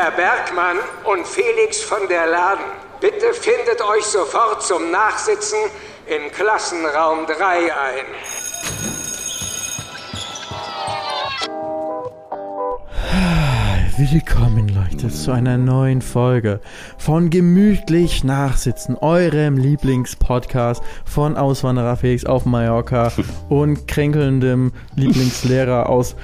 Herr Bergmann und Felix von der Laden, bitte findet euch sofort zum Nachsitzen im Klassenraum 3 ein. Willkommen, Leute, zu einer neuen Folge von Gemütlich Nachsitzen, eurem Lieblingspodcast von Auswanderer Felix auf Mallorca und kränkelndem Lieblingslehrer aus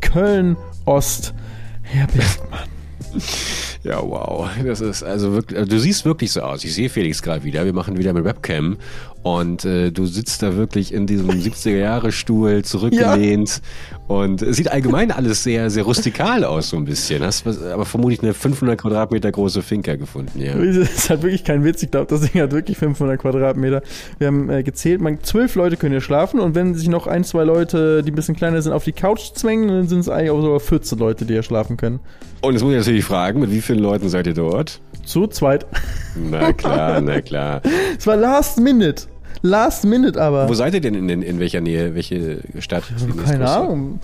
Köln-Ost, Herr Bergmann. Ja, wow. Das ist also wirklich, also du siehst wirklich so aus. Ich sehe Felix gerade wieder. Wir machen wieder mit Webcam und äh, du sitzt da wirklich in diesem 70er-Jahre-Stuhl zurückgelehnt ja. und es sieht allgemein alles sehr, sehr rustikal aus, so ein bisschen. Hast aber vermutlich eine 500 Quadratmeter große Finca gefunden, ja. Das ist halt wirklich kein Witz. Ich glaube, das Ding hat wirklich 500 Quadratmeter. Wir haben äh, gezählt, man, zwölf Leute können hier schlafen und wenn sich noch ein, zwei Leute, die ein bisschen kleiner sind, auf die Couch zwängen, dann sind es eigentlich auch sogar 14 Leute, die hier schlafen können. Und jetzt muss ich natürlich fragen, mit wie vielen Leuten seid ihr dort? Zu zweit. Na klar, na klar. Es war last minute. Last minute aber. Wo seid ihr denn in, in welcher Nähe? Welche Stadt? Keine Ahnung.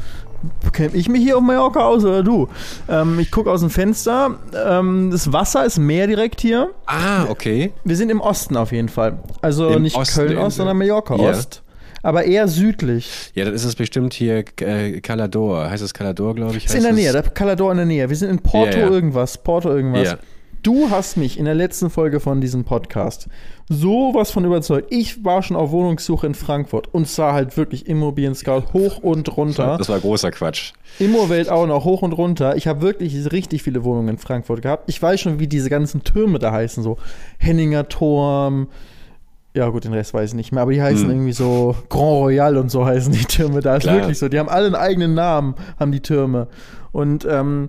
Kenne ich mich hier auf Mallorca aus oder du? Ähm, ich gucke aus dem Fenster. Ähm, das Wasser ist Meer direkt hier. Ah, okay. Wir sind im Osten auf jeden Fall. Also Im nicht Köln-Ost, sondern Mallorca-Ost. Aber eher südlich. Ja, dann ist es bestimmt hier äh, Calador. Heißt es Calador, glaube ich? Ist in der Nähe, der Calador in der Nähe. Wir sind in Porto ja, ja. irgendwas. Porto irgendwas. Du hast mich in der letzten Folge von diesem Podcast sowas von überzeugt. Ich war schon auf Wohnungssuche in Frankfurt und sah halt wirklich Immobilien Scout hoch und runter. Das war großer Quatsch. Immowelt auch noch hoch und runter. Ich habe wirklich richtig viele Wohnungen in Frankfurt gehabt. Ich weiß schon, wie diese ganzen Türme da heißen, so Henninger Turm. Ja, gut, den Rest weiß ich nicht mehr, aber die heißen hm. irgendwie so Grand Royal und so heißen die Türme. Da ist Klar. wirklich so. Die haben alle einen eigenen Namen, haben die Türme. Und ähm,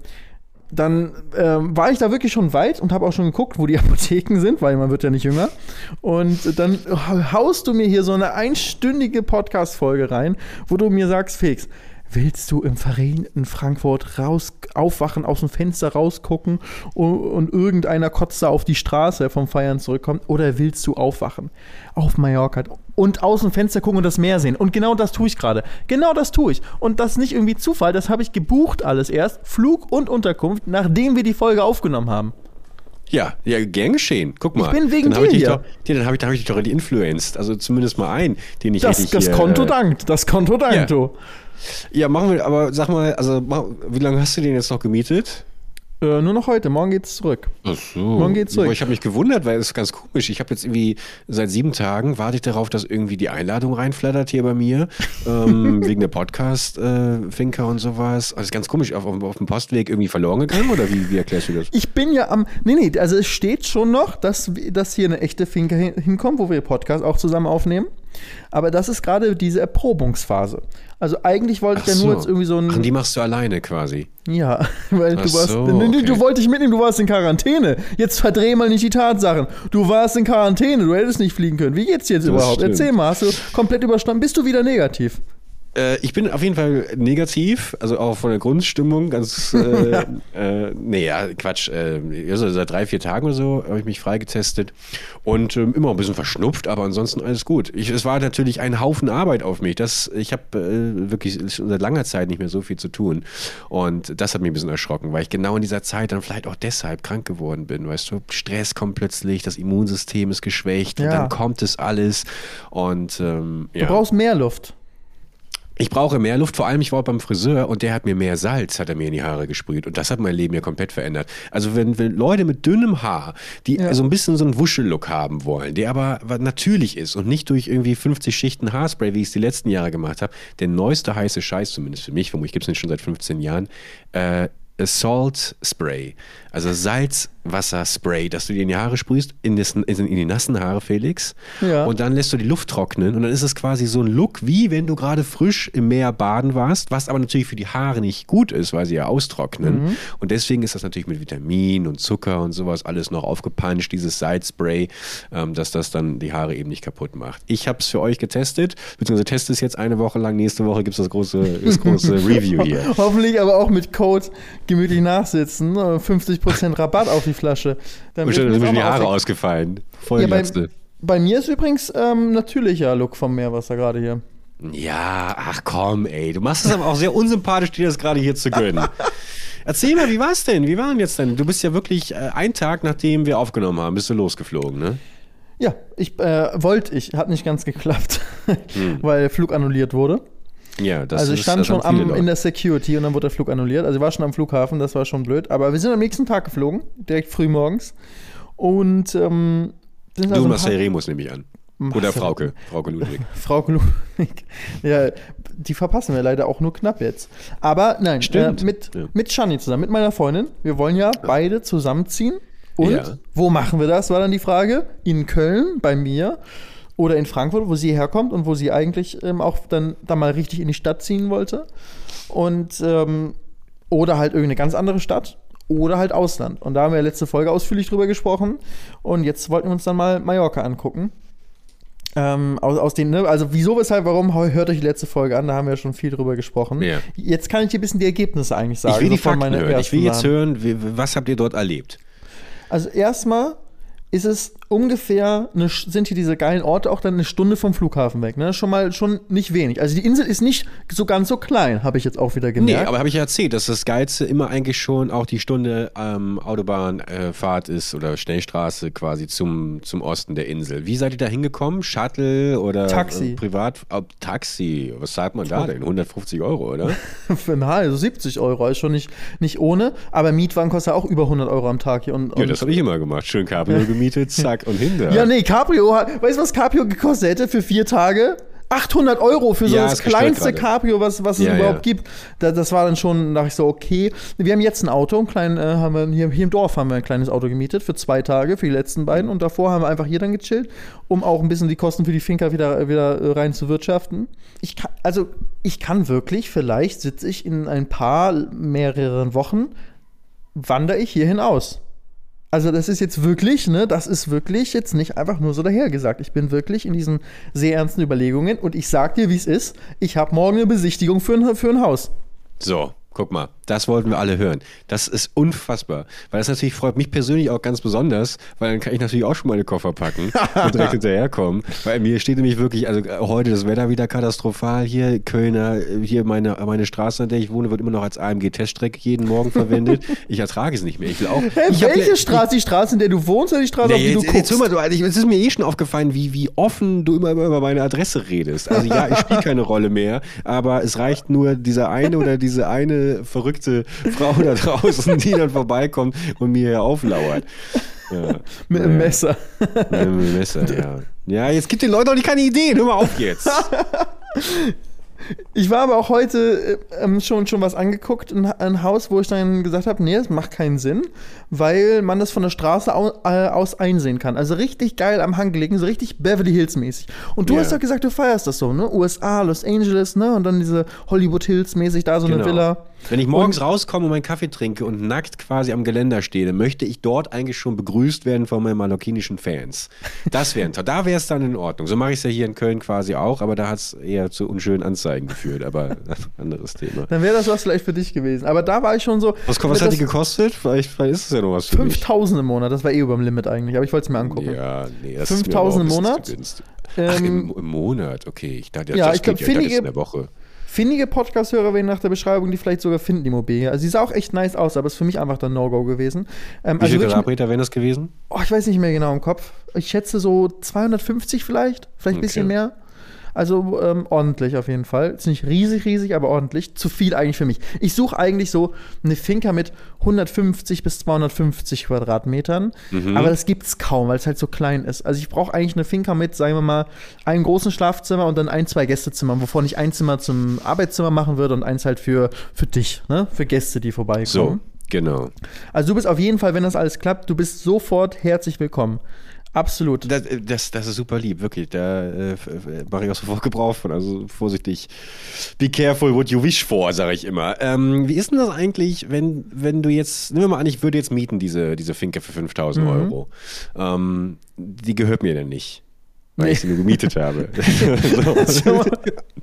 dann ähm, war ich da wirklich schon weit und habe auch schon geguckt, wo die Apotheken sind, weil man wird ja nicht jünger. Und dann haust du mir hier so eine einstündige Podcast-Folge rein, wo du mir sagst, Felix, willst du im verregneten Frankfurt raus aufwachen, aus dem Fenster rausgucken und, und, irgendeiner kotzt da auf die Straße vom Feiern zurückkommt? Oder willst du aufwachen auf Mallorca und aus dem Fenster gucken und das Meer sehen? Und genau das tue ich gerade. Genau das tue ich. Und das ist nicht irgendwie Zufall, das habe ich gebucht alles erst, Flug und Unterkunft, nachdem wir die Folge aufgenommen haben. Ja, ja, gern geschehen. Guck mal. Ich bin wegen dann dir hier. Doch, ja, dann habe ich, hab ich dich doch influenced. Also zumindest mal einen, den ich das, richtig Das hier, Konto äh, dankt. Das Konto dankt, ja. du. Ja, machen wir, aber sag mal, also wie lange hast du den jetzt noch gemietet? Äh, nur noch heute, morgen geht's zurück. Ach so. Morgen geht's zurück. ich habe mich gewundert, weil es ist ganz komisch. Ich habe jetzt irgendwie seit sieben Tagen warte ich darauf, dass irgendwie die Einladung reinflattert hier bei mir. ähm, wegen der Podcast-Finker äh, und sowas. Also ist ganz komisch, auf, auf, auf, dem Postweg irgendwie verloren gegangen oder wie, wie erklärst du das? Ich bin ja am. Nee, nee, also es steht schon noch, dass, dass hier eine echte Finker hinkommt, wo wir Podcast auch zusammen aufnehmen. Aber das ist gerade diese Erprobungsphase. Also eigentlich wollte Ach ich ja nur jetzt irgendwie so ein. Ach, die machst du alleine quasi. Ja, weil Ach du warst. So, okay. Du wolltest dich mitnehmen, du warst in Quarantäne. Jetzt verdreh mal nicht die Tatsachen. Du warst in Quarantäne, du hättest nicht fliegen können. Wie geht's dir jetzt das überhaupt? Stimmt. Erzähl mal, hast du komplett überstanden? Bist du wieder negativ? Äh, ich bin auf jeden Fall negativ, also auch von der Grundstimmung ganz, äh, äh, nee, ja, Quatsch, äh, also seit drei, vier Tagen oder so habe ich mich freigetestet und ähm, immer ein bisschen verschnupft, aber ansonsten alles gut. Ich, es war natürlich ein Haufen Arbeit auf mich, das, ich habe äh, wirklich seit langer Zeit nicht mehr so viel zu tun und das hat mich ein bisschen erschrocken, weil ich genau in dieser Zeit dann vielleicht auch deshalb krank geworden bin, weißt du, Stress kommt plötzlich, das Immunsystem ist geschwächt ja. und dann kommt es alles und ähm, ja. Du brauchst mehr Luft. Ich brauche mehr Luft, vor allem ich war beim Friseur und der hat mir mehr Salz, hat er mir in die Haare gesprüht und das hat mein Leben ja komplett verändert. Also wenn, wenn Leute mit dünnem Haar, die ja. so ein bisschen so einen Wuschellook haben wollen, der aber natürlich ist und nicht durch irgendwie 50 Schichten Haarspray, wie ich es die letzten Jahre gemacht habe, der neueste heiße Scheiß zumindest für mich, vermutlich gibt es den schon seit 15 Jahren, äh, Salt Spray, also Salzwasserspray, dass du dir in die Haare sprühst, in, das, in, die nassen Haare, Felix. Ja. Und dann lässt du die Luft trocknen und dann ist es quasi so ein Look, wie wenn du gerade frisch im Meer baden warst, was aber natürlich für die Haare nicht gut ist, weil sie ja austrocknen. Mhm. Und deswegen ist das natürlich mit Vitamin und Zucker und sowas alles noch aufgepanscht, dieses Salzspray, ähm, dass das dann die Haare eben nicht kaputt macht. Ich habe es für euch getestet, beziehungsweise teste es jetzt eine Woche lang. Nächste Woche gibt es das große, das große Review hier. Hoffentlich aber auch mit Code gemütlich nachsitzen. 50% Rabatt auf die Flasche. Dann und schon sind mir die Haare ausgefallen. Voll ja, bei, bei, mir ist übrigens ähm, natürlicher Look vom Meerwasser gerade hier. Ja, ach komm, ey. Du machst es aber auch sehr unsympathisch, dir das gerade hier zu gönnen. Erzähl mal, wie war's denn? Wie war denn jetzt denn? Du bist ja wirklich äh, einen Tag, nachdem wir aufgenommen haben, bist du losgeflogen, ne? Ja, ich äh, wollte ich, hat nicht ganz geklappt, hm. weil Flug annulliert wurde. Ja, das Also ich stand schon am, in der Security und dann wurde der Flug annulliert. Also ich war schon am Flughafen, das war schon blöd. Aber wir sind am nächsten Tag geflogen, direkt früh morgens. Und ähm, sind Du also Marcel Remus nehme ich an. Oder Marcel- Frauke, Frauke Ludwig. Frau Ludwig. Ja, die verpassen wir leider auch nur knapp jetzt. Aber nein, Stimmt. Äh, mit, Ja. mit Shani zusammen, mit meiner Freundin. Wir wollen ja beide zusammenziehen. Und Ja. wo machen wir das, war dann die Frage. In Köln, bei mir. Oder in Frankfurt, wo sie herkommt und wo sie eigentlich ähm, auch dann, dann mal richtig in die Stadt ziehen wollte. Und ähm, oder halt irgendeine ganz andere Stadt. Oder halt Ausland. Und da haben wir letzte Folge ausführlich drüber gesprochen. Und jetzt wollten wir uns dann mal Mallorca angucken. Ähm, aus, aus den, ne, also wieso, weshalb, warum, hört euch die letzte Folge an, da haben wir schon viel drüber gesprochen. Ja. Jetzt kann ich dir ein bisschen die Ergebnisse eigentlich sagen. Ich will die so Fakten hören. Ich will jetzt hören, was habt ihr dort erlebt? Also erstmal ist es ungefähr, eine, sind hier diese geilen Orte auch dann eine Stunde vom Flughafen weg. Ne? Schon mal schon nicht wenig. Also die Insel ist nicht so ganz so klein, habe ich jetzt auch wieder Nee, gemerkt. aber habe ich ja erzählt, dass das Geilste immer eigentlich schon auch die Stunde ähm, Autobahnfahrt ist oder Schnellstraße quasi zum, zum Osten der Insel. Wie seid ihr da hingekommen? Shuttle oder Taxi. Äh, Privat? Äh, Taxi. Was zahlt man da denn? 150 Euro, oder? Für ein also 70 Euro ist schon nicht, nicht ohne. Aber Mietwagen kostet ja auch über 100 Euro am Tag hier. Und, Ja, und das habe ich immer gemacht. Schön Cabrio gemietet, zack und hinter. Ja, nee, Cabrio, hat- weißt du, was Cabrio gekostet hätte für vier Tage? 800 Euro für so Ja, das kleinste. Cabrio, was, was es Ja, überhaupt ja. gibt. Da, das war dann schon, dachte ich so, okay. Wir haben jetzt ein Auto, ein klein, äh, haben wir hier, hier im Dorf haben wir ein kleines Auto gemietet für zwei Tage, für die letzten beiden. Und davor haben wir einfach hier dann gechillt, um auch ein bisschen die Kosten für die Finca wieder, wieder äh, rein zu wirtschaften. Ich kann, also ich kann wirklich, vielleicht sitze ich in ein paar, mehreren Wochen, wandere ich hierhin aus. Also das ist jetzt wirklich, ne, das ist wirklich jetzt nicht einfach nur so dahergesagt. Ich bin wirklich in diesen sehr ernsten Überlegungen und ich sag dir, wie es ist. Ich habe morgen eine Besichtigung für ein, für ein Haus. So, guck mal, das wollten wir alle hören. Das ist unfassbar. Weil das natürlich freut mich persönlich auch ganz besonders, weil dann kann ich natürlich auch schon meine Koffer packen und direkt hinterherkommen. Weil mir steht nämlich wirklich, also äh, heute das Wetter wieder katastrophal hier. Kölner, äh, hier meine, meine Straße, an der ich wohne, wird immer noch als AMG-Teststrecke jeden Morgen verwendet. Ich ertrage es nicht mehr. Ich will auch. Hä, ich hab welche ja- Straße? Die Straße, in der du wohnst oder die Straße, auf Nee, die du jetzt, jetzt guckst? hör mal, du, also, es ist mir eh schon aufgefallen, wie, wie offen du immer, immer über meine Adresse redest. Also ja, ich spiele keine Rolle mehr, aber es reicht nur dieser eine oder diese eine verrückte Frau da draußen, die dann vorbeikommt und mir hier auflauert. Ja, Mit einem naja, Messer. Mit einem Messer, ja. Ja, jetzt gibt den Leuten doch nicht keine Ideen. Hör mal auf jetzt. Ich war aber auch heute äh, ähm, schon, schon was angeguckt, ein, ein Haus, wo ich dann gesagt habe, nee, das macht keinen Sinn, weil man das von der Straße au, äh, aus einsehen kann. Also richtig geil am Hang gelegen, so richtig Beverly Hills mäßig. Und du Ja. hast doch gesagt, du feierst das so, ne? USA, Los Angeles, ne? Und dann diese Hollywood Hills mäßig, da so eine Villa. Wenn ich morgens rauskomme und meinen Kaffee trinke und nackt quasi am Geländer stehe, dann möchte ich dort eigentlich schon begrüßt werden von meinen mallorquinischen Fans. Das wäre Da wäre es dann in Ordnung. So mache ich es ja hier in Köln quasi auch, aber da hat es eher zu unschönen Anzeigen geführt. Aber anderes Thema. Dann wäre das was vielleicht für dich gewesen. Aber da war ich schon so. Was, was das hat die gekostet? Vielleicht, vielleicht ist es ja noch was für mich. 5000 im Monat, das war eh über dem Limit eigentlich, aber ich wollte es mir angucken. Ja, nee, das 5000 ist mir im Monat? günstig. Ach, Ähm, im, im Monat, okay. Ich dachte, ja, das ich glaub, geht ja, findige- in der Woche. Findige Podcast-Hörer werden nach der Beschreibung die vielleicht sogar finden, die Immobilie. Also sie sah auch echt nice aus, aber ist für mich einfach dann No-Go gewesen. Ähm, Wie also viele Quadratmeter wären das gewesen? oh, ich weiß nicht mehr genau im Kopf. Ich schätze so 250 vielleicht, vielleicht ein bisschen Okay. mehr. Also ähm, ordentlich auf jeden Fall. Ist nicht riesig, riesig, aber ordentlich. Zu viel eigentlich für mich. Ich suche eigentlich so eine Finca mit 150 bis 250 Quadratmetern. Mhm. Aber das gibt es kaum, weil es halt so klein ist. Also ich brauche eigentlich eine Finca mit, sagen wir mal, einem großen Schlafzimmer und dann ein, zwei Gästezimmern, wovon ich ein Zimmer zum Arbeitszimmer machen würde und eins halt für, für dich, ne? Für Gäste, die vorbeikommen. So, genau. Also du bist auf jeden Fall, wenn das alles klappt, du bist sofort herzlich willkommen. Absolut. Das, das, das ist super lieb, wirklich. Da äh, f- mache ich auch sofort Gebrauch von. Also vorsichtig. Be careful what you wish for, sage ich immer. Ähm, wie ist denn das eigentlich, wenn, wenn du jetzt, nehmen wir mal an, ich würde jetzt mieten, diese, diese Finke für 5000 Mhm. Euro. Ähm, die gehört mir denn nicht. Weil ich sie nur gemietet habe. so.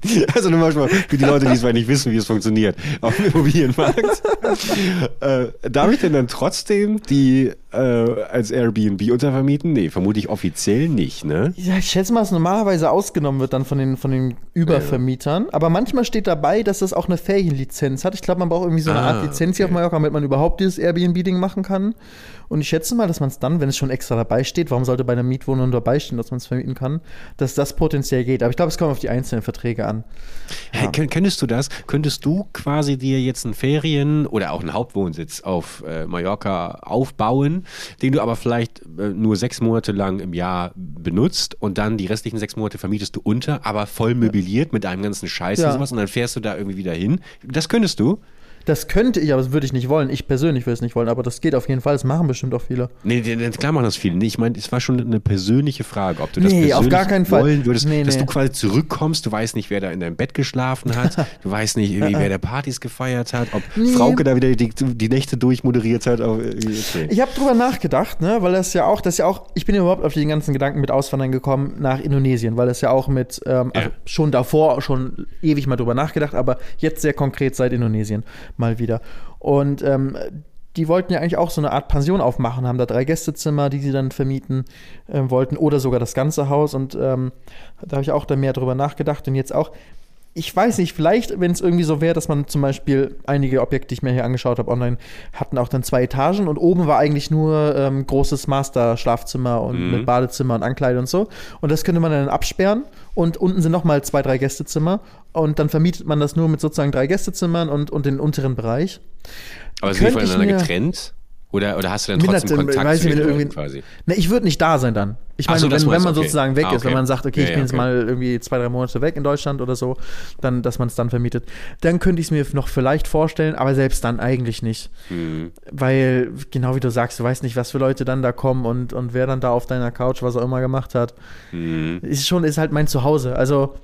Also nur mal für die Leute, die es nicht wissen, wie es funktioniert auf dem Immobilienmarkt. äh, darf ich denn dann trotzdem die äh, als Airbnb untervermieten? Nee, vermute ich offiziell nicht, ne? Ja, ich schätze mal, dass normalerweise ausgenommen wird dann von den, von den Übervermietern. Ja. Aber manchmal steht dabei, dass das auch eine Ferienlizenz hat. Ich glaube, man braucht irgendwie so eine ah, Art Lizenz hier okay. auf Mallorca, damit man überhaupt dieses Airbnb-Ding machen kann. Und ich schätze mal, dass man es dann, wenn es schon extra dabei steht, warum sollte bei einer Mietwohnung dabei stehen, dass man es vermieten kann, dass das potenziell geht. Aber ich glaube, es kommt auf die einzelnen Verträge an. Ja. Hey, könntest du das? Könntest du quasi dir jetzt einen Ferien- oder auch einen Hauptwohnsitz auf äh, Mallorca aufbauen, den du aber vielleicht äh, nur sechs Monate lang im Jahr benutzt und dann die restlichen sechs Monate vermietest du unter, aber voll möbliert mit einem ganzen Scheiß ja. und sowas und dann fährst du da irgendwie wieder hin? Das könntest du? Das könnte ich, aber das würde ich nicht wollen. Ich persönlich würde es nicht wollen, aber das geht auf jeden Fall. Das machen bestimmt auch viele. Nee, nee klar machen das viele. Nee, ich meine, es war schon eine persönliche Frage, ob du das nee, auf gar keinen Fall. wollen würdest, nee, dass nee. du quasi zurückkommst, du weißt nicht, wer da in deinem Bett geschlafen hat, du weißt nicht, wer der Partys gefeiert hat, ob nee. Frauke da wieder die, die Nächte durchmoderiert hat. Okay. Ich habe drüber nachgedacht, ne, weil das ja auch, das ja auch, ich bin überhaupt auf den ganzen Gedanken mit Auswandern gekommen nach Indonesien, weil das ja auch mit, ähm, also ja. schon davor schon ewig mal drüber nachgedacht, aber jetzt sehr konkret seit Indonesien mal wieder. Und ähm, die wollten ja eigentlich auch so eine Art Pension aufmachen, haben da drei Gästezimmer, die sie dann vermieten äh, wollten oder sogar das ganze Haus. Und ähm, da habe ich auch da mehr drüber nachgedacht und jetzt auch. Ich weiß nicht, vielleicht, wenn es irgendwie so wäre, dass man zum Beispiel einige Objekte, die ich mir hier angeschaut habe online, hatten auch dann zwei Etagen und oben war eigentlich nur ähm, großes Master-Schlafzimmer und mhm. mit Badezimmer und Ankleide und so. Und das könnte man dann absperren und unten sind nochmal zwei, drei Gästezimmer und dann vermietet man das nur mit sozusagen drei Gästezimmern und, und den unteren Bereich. Aber sind die voneinander getrennt? Oder, oder hast du dann trotzdem Kontakt weiß zu den Leuten quasi? Ne, ich würde nicht da sein dann. Ich meine, so, wenn, wenn man okay. sozusagen weg ah, okay. ist, wenn man sagt, okay, ja, ich bin ja, okay. jetzt mal irgendwie zwei, drei Monate weg in Deutschland oder so, dann, dass man es dann vermietet, dann könnte ich es mir noch vielleicht vorstellen, aber selbst dann eigentlich nicht. Mhm. Weil, genau wie du sagst, du weißt nicht, was für Leute dann da kommen und, und wer dann da auf deiner Couch was auch immer gemacht hat. Mhm. Ist schon, ist halt mein Zuhause. Also,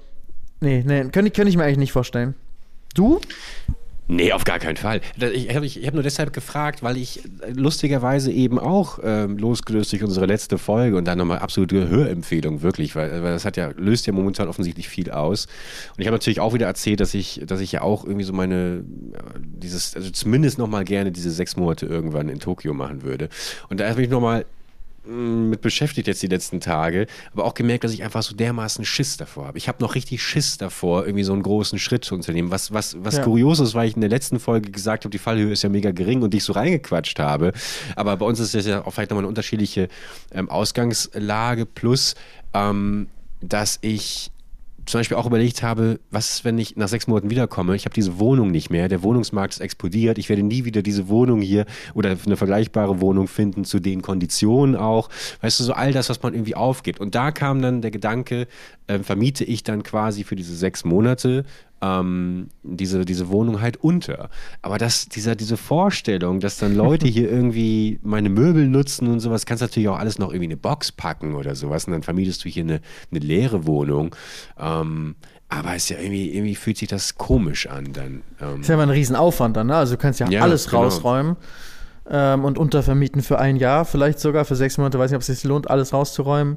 Nee, nee, könnte, könnte ich mir eigentlich nicht vorstellen. Du? Nee, auf gar keinen Fall. Ich habe hab nur deshalb gefragt, weil ich lustigerweise eben auch ähm, losgelöst durch unsere letzte Folge und dann nochmal absolute Hörempfehlung, wirklich, weil, weil das hat ja, löst ja momentan offensichtlich viel aus. Und ich habe natürlich auch wieder erzählt, dass ich, dass ich ja auch irgendwie so meine, dieses, also zumindest nochmal gerne diese sechs Monate irgendwann in Tokio machen würde. Und da habe ich nochmal mit beschäftigt jetzt die letzten Tage, aber auch gemerkt, dass ich einfach so dermaßen Schiss davor habe. Ich habe noch richtig Schiss davor, irgendwie so einen großen Schritt zu unternehmen. Was, was, was ja. kurios ist, weil ich in der letzten Folge gesagt habe, die Fallhöhe ist ja mega gering und dich so reingequatscht habe. Aber bei uns ist das ja auch vielleicht nochmal eine unterschiedliche ähm, Ausgangslage plus, ähm, dass ich zum Beispiel auch überlegt habe, was ist, wenn ich nach sechs Monaten wiederkomme? Ich habe diese Wohnung nicht mehr, der Wohnungsmarkt ist explodiert, ich werde nie wieder diese Wohnung hier oder eine vergleichbare Wohnung finden zu den Konditionen auch. Weißt du, so all das, was man irgendwie aufgibt. Und da kam dann der Gedanke, äh, vermiete ich dann quasi für diese sechs Monate ähm, diese, diese Wohnung halt unter. Aber das, dieser, diese Vorstellung, dass dann Leute hier irgendwie meine Möbel nutzen und sowas, kannst du natürlich auch alles noch irgendwie in eine Box packen oder sowas und dann vermietest du hier eine, eine leere Wohnung. Ähm, aber es ist ja irgendwie, irgendwie fühlt sich das komisch an dann. Ähm. Ist ja immer ein Riesenaufwand dann, ne? Also du kannst ja, ja alles genau. rausräumen ähm, und untervermieten für ein Jahr, vielleicht sogar für sechs Monate, weiß nicht, ob es sich lohnt, alles rauszuräumen.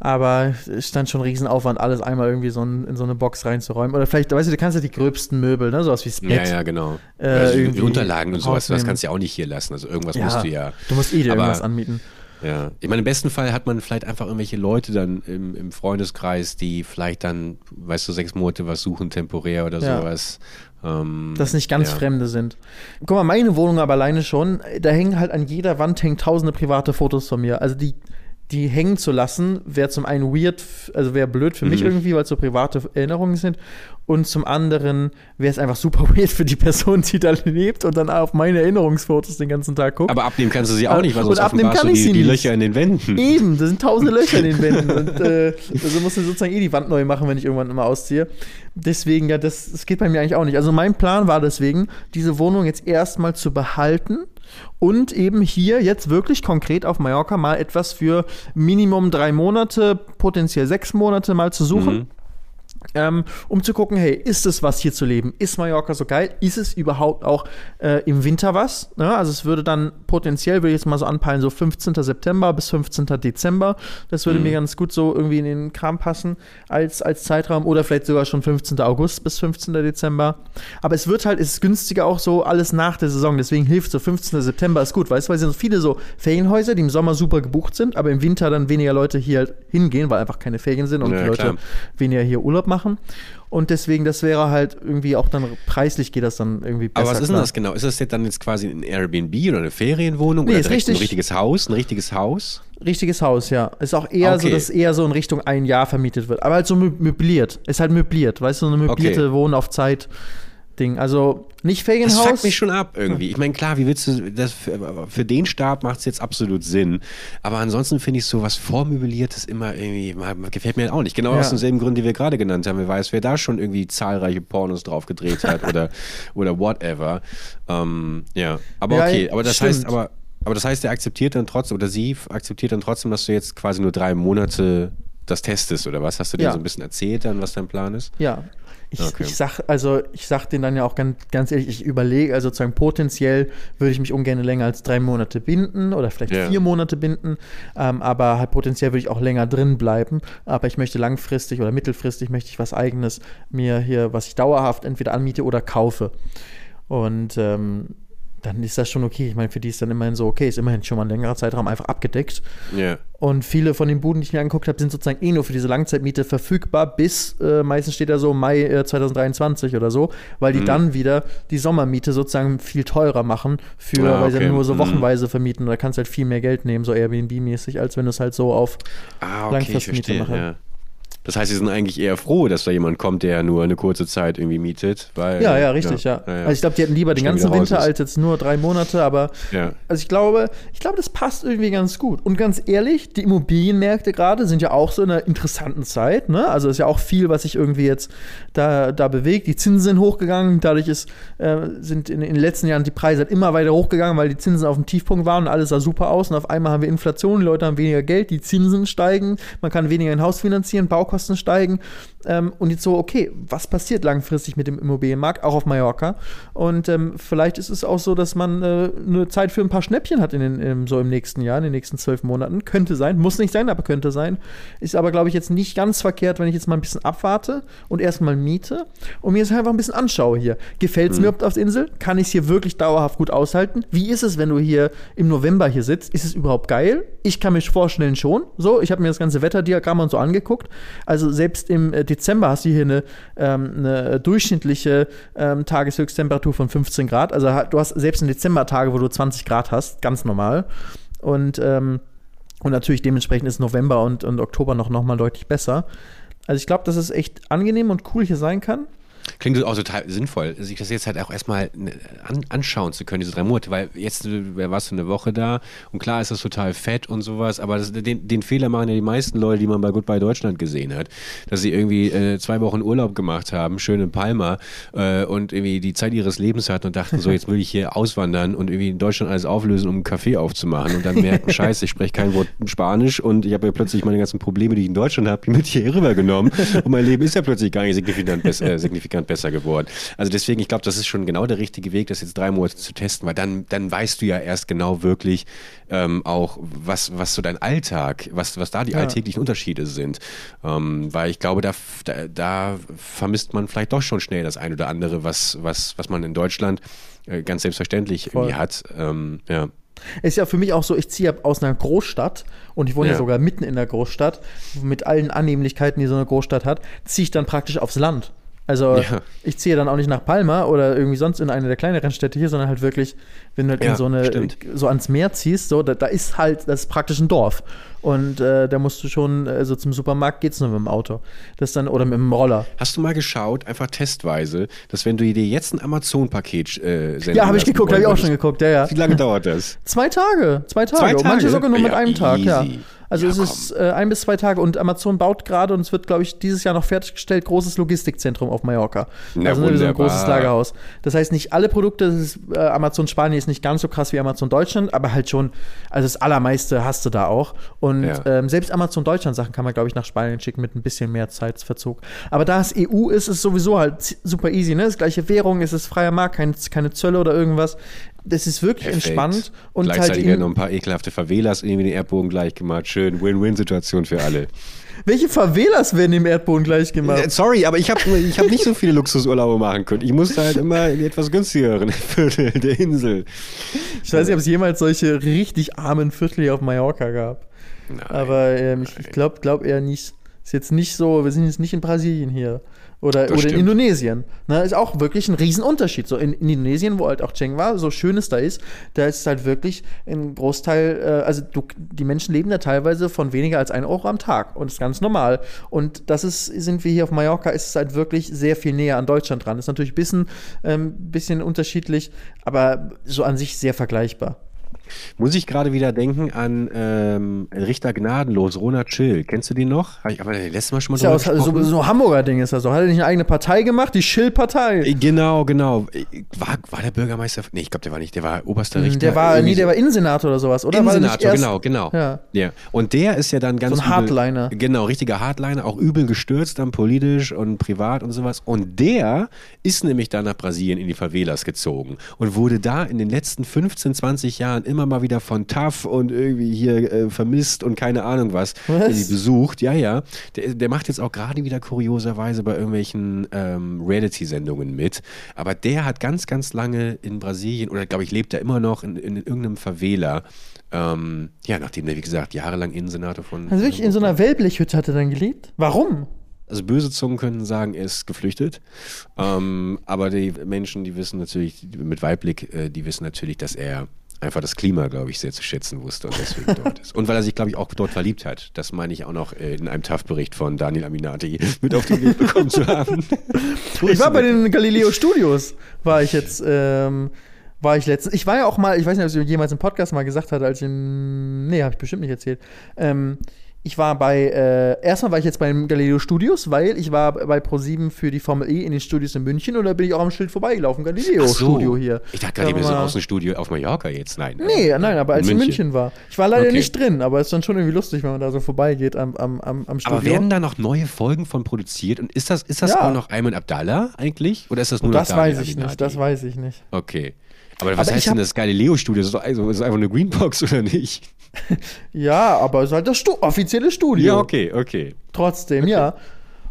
Aber es stand schon Riesenaufwand, alles einmal irgendwie so ein, in so eine Box reinzuräumen. Oder vielleicht, weißt du, du kannst ja die gröbsten Möbel, ne? Sowas wie Bett. Ja, ja, genau. Äh, also Unterlagen und sowas, das kannst du ja auch nicht hier lassen. Also irgendwas ja, musst du ja. Du musst eh dir irgendwas anmieten. Ja, ich meine, im besten Fall hat man vielleicht einfach irgendwelche Leute dann im, im Freundeskreis, die vielleicht dann, weißt du, sechs Monate was suchen, temporär oder ja. sowas. Ähm, das nicht ganz ja. Fremde sind. Guck mal, meine Wohnung aber alleine schon, da hängen halt an jeder Wand hängen tausende private Fotos von mir. Also die die hängen zu lassen, wäre zum einen weird, also wäre blöd für mhm. mich irgendwie, weil es so private Erinnerungen sind. Und zum anderen wäre es einfach super weird für die Person, die da lebt und dann auf meine Erinnerungsfotos den ganzen Tag guckt. Aber abnehmen kannst du sie auch nicht, weil sonst abnehmen kann ich die, sie die Löcher in den Wänden. Eben, das sind tausende Löcher in den Wänden. und äh, also musst du sozusagen eh die Wand neu machen, wenn ich irgendwann immer ausziehe. Deswegen, ja, das, das geht bei mir eigentlich auch nicht. Also mein Plan war deswegen, diese Wohnung jetzt erstmal zu behalten und eben hier jetzt wirklich konkret auf Mallorca mal etwas für Minimum drei Monate, potenziell sechs Monate mal zu suchen. Mhm. Ähm, um zu gucken, hey, ist es was hier zu leben? Ist Mallorca so geil? Ist es überhaupt auch äh, im Winter was? Ja, also es würde dann potenziell, würde ich jetzt mal so anpeilen, so 15. September bis 15. Dezember. Das würde mhm. mir ganz gut so irgendwie in den Kram passen als, als Zeitraum oder vielleicht sogar schon 15. August bis 15. Dezember. Aber es wird halt, es ist günstiger auch so alles nach der Saison. Deswegen hilft so 15. September ist gut, weißt du, weil es sind viele so Ferienhäuser, die im Sommer super gebucht sind, aber im Winter dann weniger Leute hier halt hingehen, weil einfach keine Ferien sind und ja, die Leute klar. weniger hier Urlaub machen machen. Und deswegen, das wäre halt irgendwie auch dann preislich geht das dann irgendwie besser. Aber was ist denn das genau? Ist das jetzt dann jetzt quasi ein Airbnb oder eine Ferienwohnung nee, oder ist richtig, ein richtiges Haus? Ein richtiges Haus? Richtiges Haus, ja. Ist auch eher okay. so, dass eher so in Richtung ein Jahr vermietet wird. Aber halt so möbliert. Ist halt möbliert, weißt du, so eine möblierte okay. Wohnen auf Zeit. Ding. Also nicht Ferienhaus. Das fuckt mich schon ab irgendwie. Ich meine, klar, wie willst du das für, für den Start macht es jetzt absolut Sinn. Aber ansonsten finde ich so was Vormöbliertes immer irgendwie, gefällt mir auch nicht. Genau ja. aus demselben Grund, die wir gerade genannt haben. Wer weiß, wer da schon irgendwie zahlreiche Pornos drauf gedreht hat oder, oder whatever. Ähm, ja, aber ja, okay. Aber das stimmt. heißt, aber, aber das heißt, er akzeptiert dann trotzdem, oder sie akzeptiert dann trotzdem, dass du jetzt quasi nur drei Monate das testest oder was? Hast du dir ja. so ein bisschen erzählt dann, was dein Plan ist? Ja, ich, okay. ich sag, also ich sag denen dann ja auch ganz, ganz ehrlich, ich überlege, also sozusagen potenziell würde ich mich ungern länger als drei Monate binden oder vielleicht yeah. vier Monate binden, ähm, aber halt potenziell würde ich auch länger drin bleiben. Aber ich möchte langfristig oder mittelfristig möchte ich was eigenes mir hier, was ich dauerhaft entweder anmiete oder kaufe. Und ähm, dann ist das schon okay. Ich meine, für die ist dann immerhin so, okay, ist immerhin schon mal ein längerer Zeitraum einfach abgedeckt. Ja. Und viele von den Buden, die ich mir angeguckt habe, sind sozusagen eh nur für diese Langzeitmiete verfügbar bis, äh, meistens steht da so Mai äh, 2023 oder so, weil die mhm. dann wieder die Sommermiete sozusagen viel teurer machen, für, ah, weil sie nur so mhm. wochenweise mhm. vermieten. Da kannst du halt viel mehr Geld nehmen, so Airbnb-mäßig, als wenn du es halt so auf ah, okay, Langfristmiete machst. Ja. Das heißt, sie sind eigentlich eher froh, dass da jemand kommt, der nur eine kurze Zeit irgendwie mietet. Weil, ja, ja, richtig, ja. ja. Also ich glaube, die hätten lieber den ganzen Winter als jetzt nur drei Monate, aber ja. also ich glaube, ich glaube, das passt irgendwie ganz gut. Und ganz ehrlich, die Immobilienmärkte gerade sind ja auch so in einer interessanten Zeit. Ne? Also ist ja auch viel, was sich irgendwie jetzt da, da bewegt. Die Zinsen sind hochgegangen, dadurch ist, äh, sind in, in, den letzten Jahren die Preise halt immer weiter hochgegangen, weil die Zinsen auf dem Tiefpunkt waren und alles sah super aus. Und auf einmal haben wir Inflation, die Leute haben weniger Geld, die Zinsen steigen, man kann weniger ein Haus finanzieren, Baukosten Baukosten steigen. Ähm, und jetzt so, okay, was passiert langfristig mit dem Immobilienmarkt, auch auf Mallorca? Und ähm, vielleicht ist es auch so, dass man äh, eine Zeit für ein paar Schnäppchen hat in den, in, so im nächsten Jahr, in den nächsten zwölf Monaten. Könnte sein, muss nicht sein, aber könnte sein. Ist aber, glaube ich, jetzt nicht ganz verkehrt, wenn ich jetzt mal ein bisschen abwarte und erstmal miete und mir es einfach ein bisschen anschaue hier. Gefällt es mhm. mir überhaupt auf der Insel? Kann ich es hier wirklich dauerhaft gut aushalten? Wie ist es, wenn du hier im November hier sitzt? Ist es überhaupt geil? Ich kann mir vorstellen schon. So, ich habe mir das ganze Wetterdiagramm und so angeguckt. Also selbst im äh, Dezember hast du hier eine, ähm, eine durchschnittliche ähm, Tageshöchsttemperatur von 15 Grad. Also du hast selbst in Dezember-Tage, wo du 20 Grad hast, ganz normal. Und, ähm, und natürlich dementsprechend ist November und, und Oktober noch, noch mal deutlich besser. Also ich glaube, dass es echt angenehm und cool hier sein kann. Klingt auch total sinnvoll, sich das jetzt halt auch erstmal ne, an, anschauen zu können, diese drei Monate, weil jetzt warst du eine Woche da? Und klar ist das total fett und sowas, aber das, den, den, Fehler machen ja die meisten Leute, die man bei Goodbye Deutschland gesehen hat, dass sie irgendwie äh, zwei Wochen Urlaub gemacht haben, schön in Palma äh, und irgendwie die Zeit ihres Lebens hatten und dachten so, jetzt will ich hier auswandern und irgendwie in Deutschland alles auflösen, um einen Kaffee aufzumachen und dann merken, scheiße, ich spreche kein Wort Spanisch und ich habe ja plötzlich meine ganzen Probleme, die ich in Deutschland habe, mit hier rübergenommen. Und mein Leben ist ja plötzlich gar nicht signifikant, äh, signifikant signifikant besser geworden. Also deswegen, ich glaube, das ist schon genau der richtige Weg, das jetzt drei Monate zu testen, weil dann, dann weißt du ja erst genau wirklich ähm, auch, was, was so dein Alltag, was, was da die ja. alltäglichen Unterschiede sind. Ähm, weil ich glaube, da, da, da vermisst man vielleicht doch schon schnell das ein oder andere, was, was, was man in Deutschland äh, ganz selbstverständlich Voll. irgendwie hat. Ähm, ja. Ist ja für mich auch so, ich ziehe aus einer Großstadt und ich wohne ja. ja sogar mitten in der Großstadt, mit allen Annehmlichkeiten, die so eine Großstadt hat, ziehe ich dann praktisch aufs Land. Also ja. ich ziehe dann auch nicht nach Palma oder irgendwie sonst in eine der kleineren Städte hier, sondern halt wirklich, wenn du halt ja, in so eine stimmt. so ans Meer ziehst, so, da, da, ist halt, das ist praktisch ein Dorf. Und äh, da musst du schon, also zum Supermarkt geht's nur mit dem Auto. Das dann, oder mit dem Roller. Hast du mal geschaut, einfach testweise, dass wenn du dir jetzt ein Amazon-Paket äh, senden Ja, habe ich geguckt, habe ich auch schon geguckt, ja, ja. Wie lange dauert das? Zwei Tage, zwei Tage. Zwei Tage? Manche sogar nur mit einem Tag, easy. ja. Also Ja, es ist äh, ein bis zwei Tage und Amazon baut gerade und es wird, glaube ich, dieses Jahr noch fertiggestellt, großes Logistikzentrum auf Mallorca. Na, also ne, so ein wunderbar. großes Lagerhaus. Das heißt, nicht alle Produkte, das ist, äh, Amazon Spanien ist nicht ganz so krass wie Amazon Deutschland, aber halt schon, also das allermeiste hast du da auch. Und Ja. ähm, selbst Amazon Deutschland Sachen kann man, glaube ich, nach Spanien schicken mit ein bisschen mehr Zeitverzug. Aber da es EU ist, ist es sowieso halt super easy, ne? Das gleiche Währung, es ist freier Markt, kein, keine Zölle oder irgendwas. Das ist wirklich Perfekt. entspannt und halt Gleichzeitig werden in, noch ein paar ekelhafte Favelas irgendwie den Erdboden gleich gemacht. Schön, Win-Win-Situation für alle. welche Favelas werden im Erdboden gleich Äh, gemacht? Sorry, aber ich habe ich hab nicht so viele Luxusurlaube machen können. Ich musste halt immer in die etwas günstigeren Viertel der Insel. Ich weiß nicht, ob es jemals solche richtig armen Viertel hier auf Mallorca gab. Nein, Aber ähm, ich, ich glaube glaub eher nicht. Ist jetzt nicht so, wir sind jetzt nicht in Brasilien hier. Oder, oder in. Indonesien. Ne, ist auch wirklich ein Riesenunterschied. So in, in Indonesien, wo halt auch Cheng war, so schön es da ist, da ist halt wirklich ein Großteil, äh, also du, die Menschen leben da teilweise von weniger als 1 Euro am Tag. Und das ist ganz normal. Und das ist, sind wir hier auf Mallorca, ist es halt wirklich sehr viel näher an Deutschland dran. Ist natürlich ein bisschen, ähm, bisschen unterschiedlich, aber so an sich sehr vergleichbar. Muss ich gerade wieder denken an ähm, Richter Gnadenlos, Ronald Schill. Kennst du den noch? Hab ich aber letztes Mal schon mal Ist ja aus, so, so ein Hamburger Ding ist das so. Hat er nicht eine eigene Partei gemacht? Die Schill-Partei. Äh, Genau, genau. Äh, War, war der Bürgermeister? Nee, ich glaube, der war nicht. Der war oberster Richter. Hm, Der war, nee, der war Innensenator oder sowas, oder? Innensenator, genau, genau. Ja. ja. Und der ist ja dann ganz So ein Hardliner. Übel, genau, richtiger Hardliner, auch übel gestürzt dann politisch und privat und sowas. Und der ist nämlich dann nach Brasilien in die Favelas gezogen und wurde da in den letzten 15, 20 Jahren immer mal wieder von TAF und irgendwie hier äh, vermisst und keine Ahnung was, Was? irgendwie besucht. Ja, ja. Der, der macht jetzt auch gerade wieder kurioserweise bei irgendwelchen ähm, Reality-Sendungen mit. Aber der hat ganz, ganz lange in Brasilien, oder glaube ich, lebt er immer noch in, in irgendeinem Favela. Ähm, ja, nachdem der, wie gesagt, jahrelang Innensenator von. Also wirklich in so einer Wellblechhütte hat er dann gelebt? Warum? Also böse Zungen können sagen, er ist geflüchtet. Ähm, aber die Menschen, die wissen natürlich, mit Weitblick, äh, die wissen natürlich, dass er einfach das Klima, glaube ich, sehr zu schätzen wusste und deswegen dort ist. Und weil er sich, glaube ich, auch dort verliebt hat. Das meine ich auch noch äh, in einem TAF-Bericht von Daniel Aminati mit auf den Weg bekommen zu haben. Ich war bei den Galileo Studios, war ich jetzt, ähm, war ich letztens. Ich war ja auch mal, ich weiß nicht, ob ich jemals im Podcast mal gesagt hatte, als ich nee, habe ich bestimmt nicht erzählt. Ähm, ich war bei, äh, erstmal war ich jetzt beim Galileo Studios, weil ich war bei Pro7 für die Formel E in den Studios in München und da bin ich auch am Schild vorbeigelaufen, Galileo so. Studio hier. Ich dachte gerade, wir sind war- Außenstudio auf Mallorca jetzt. Nein. Nee, Also, nein, aber als ich in München war. Ich war leider Okay. nicht drin, aber es ist dann schon irgendwie lustig, wenn man da so vorbeigeht am, am, am, am Studio. Aber werden da noch neue Folgen von produziert? Und ist das, ist das Ja. auch noch Ayman Abdallah eigentlich? Oder ist das nur das noch Daniel weiß ich nicht, das weiß ich nicht. Okay. Aber was Aber heißt denn das Galileo-Studio? Ist, also, ist einfach eine Greenbox oder nicht? Ja, aber es ist halt das Stu offizielle Studio. Ja, okay, okay. Trotzdem, ja.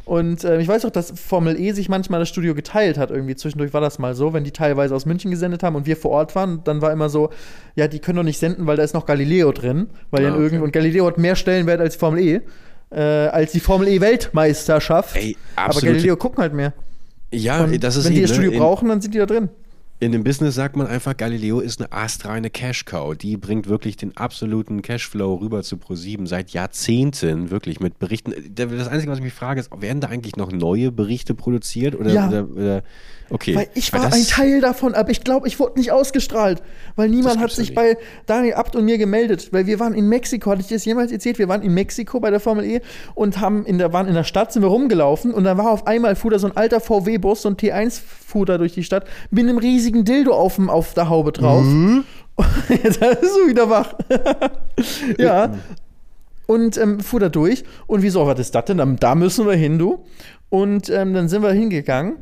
Und äh, ich weiß auch, dass Formel E sich manchmal das Studio geteilt hat. Irgendwie zwischendurch war das mal so, wenn die teilweise aus München gesendet haben und wir vor Ort waren, dann war immer so, ja, die können doch nicht senden, weil da ist noch Galileo drin. Weil Ah, dann irgend okay. und Galileo hat mehr Stellenwert als die Formel E. Äh, als die Formel E Weltmeisterschaft. Ey, Aber absolut. Galileo gucken halt mehr. Ja, Und das ist wenn die das Studio ne? brauchen, dann sind die da drin. In, dem Business sagt man einfach, Galileo ist eine astreine Cash-Cow. Die bringt wirklich den absoluten Cashflow rüber zu ProSieben seit Jahrzehnten, wirklich mit Berichten. Das Einzige, was ich mich frage, ist, werden da eigentlich noch neue Berichte produziert? Oder, Ja. oder, oder okay. Weil ich war ein Teil davon, aber ich glaube, ich wurde nicht ausgestrahlt, weil niemand hat sich bei Daniel Abt und mir gemeldet, weil wir waren in Mexiko, hatte ich das jemals erzählt? Wir waren in Mexiko bei der Formel E und haben in der, waren in der Stadt, sind wir rumgelaufen und dann war auf einmal, fuhr da so ein alter VW-Bus, so ein T1 fuhr da durch die Stadt, mit einem riesigen Dildo auf, dem, auf der Haube drauf. Mhm. Jetzt ist du wieder wach. ja. Und ähm, fuhr da durch. Und wieso, was ist das denn? Da- Da müssen wir hin, du. Und ähm, dann sind wir hingegangen.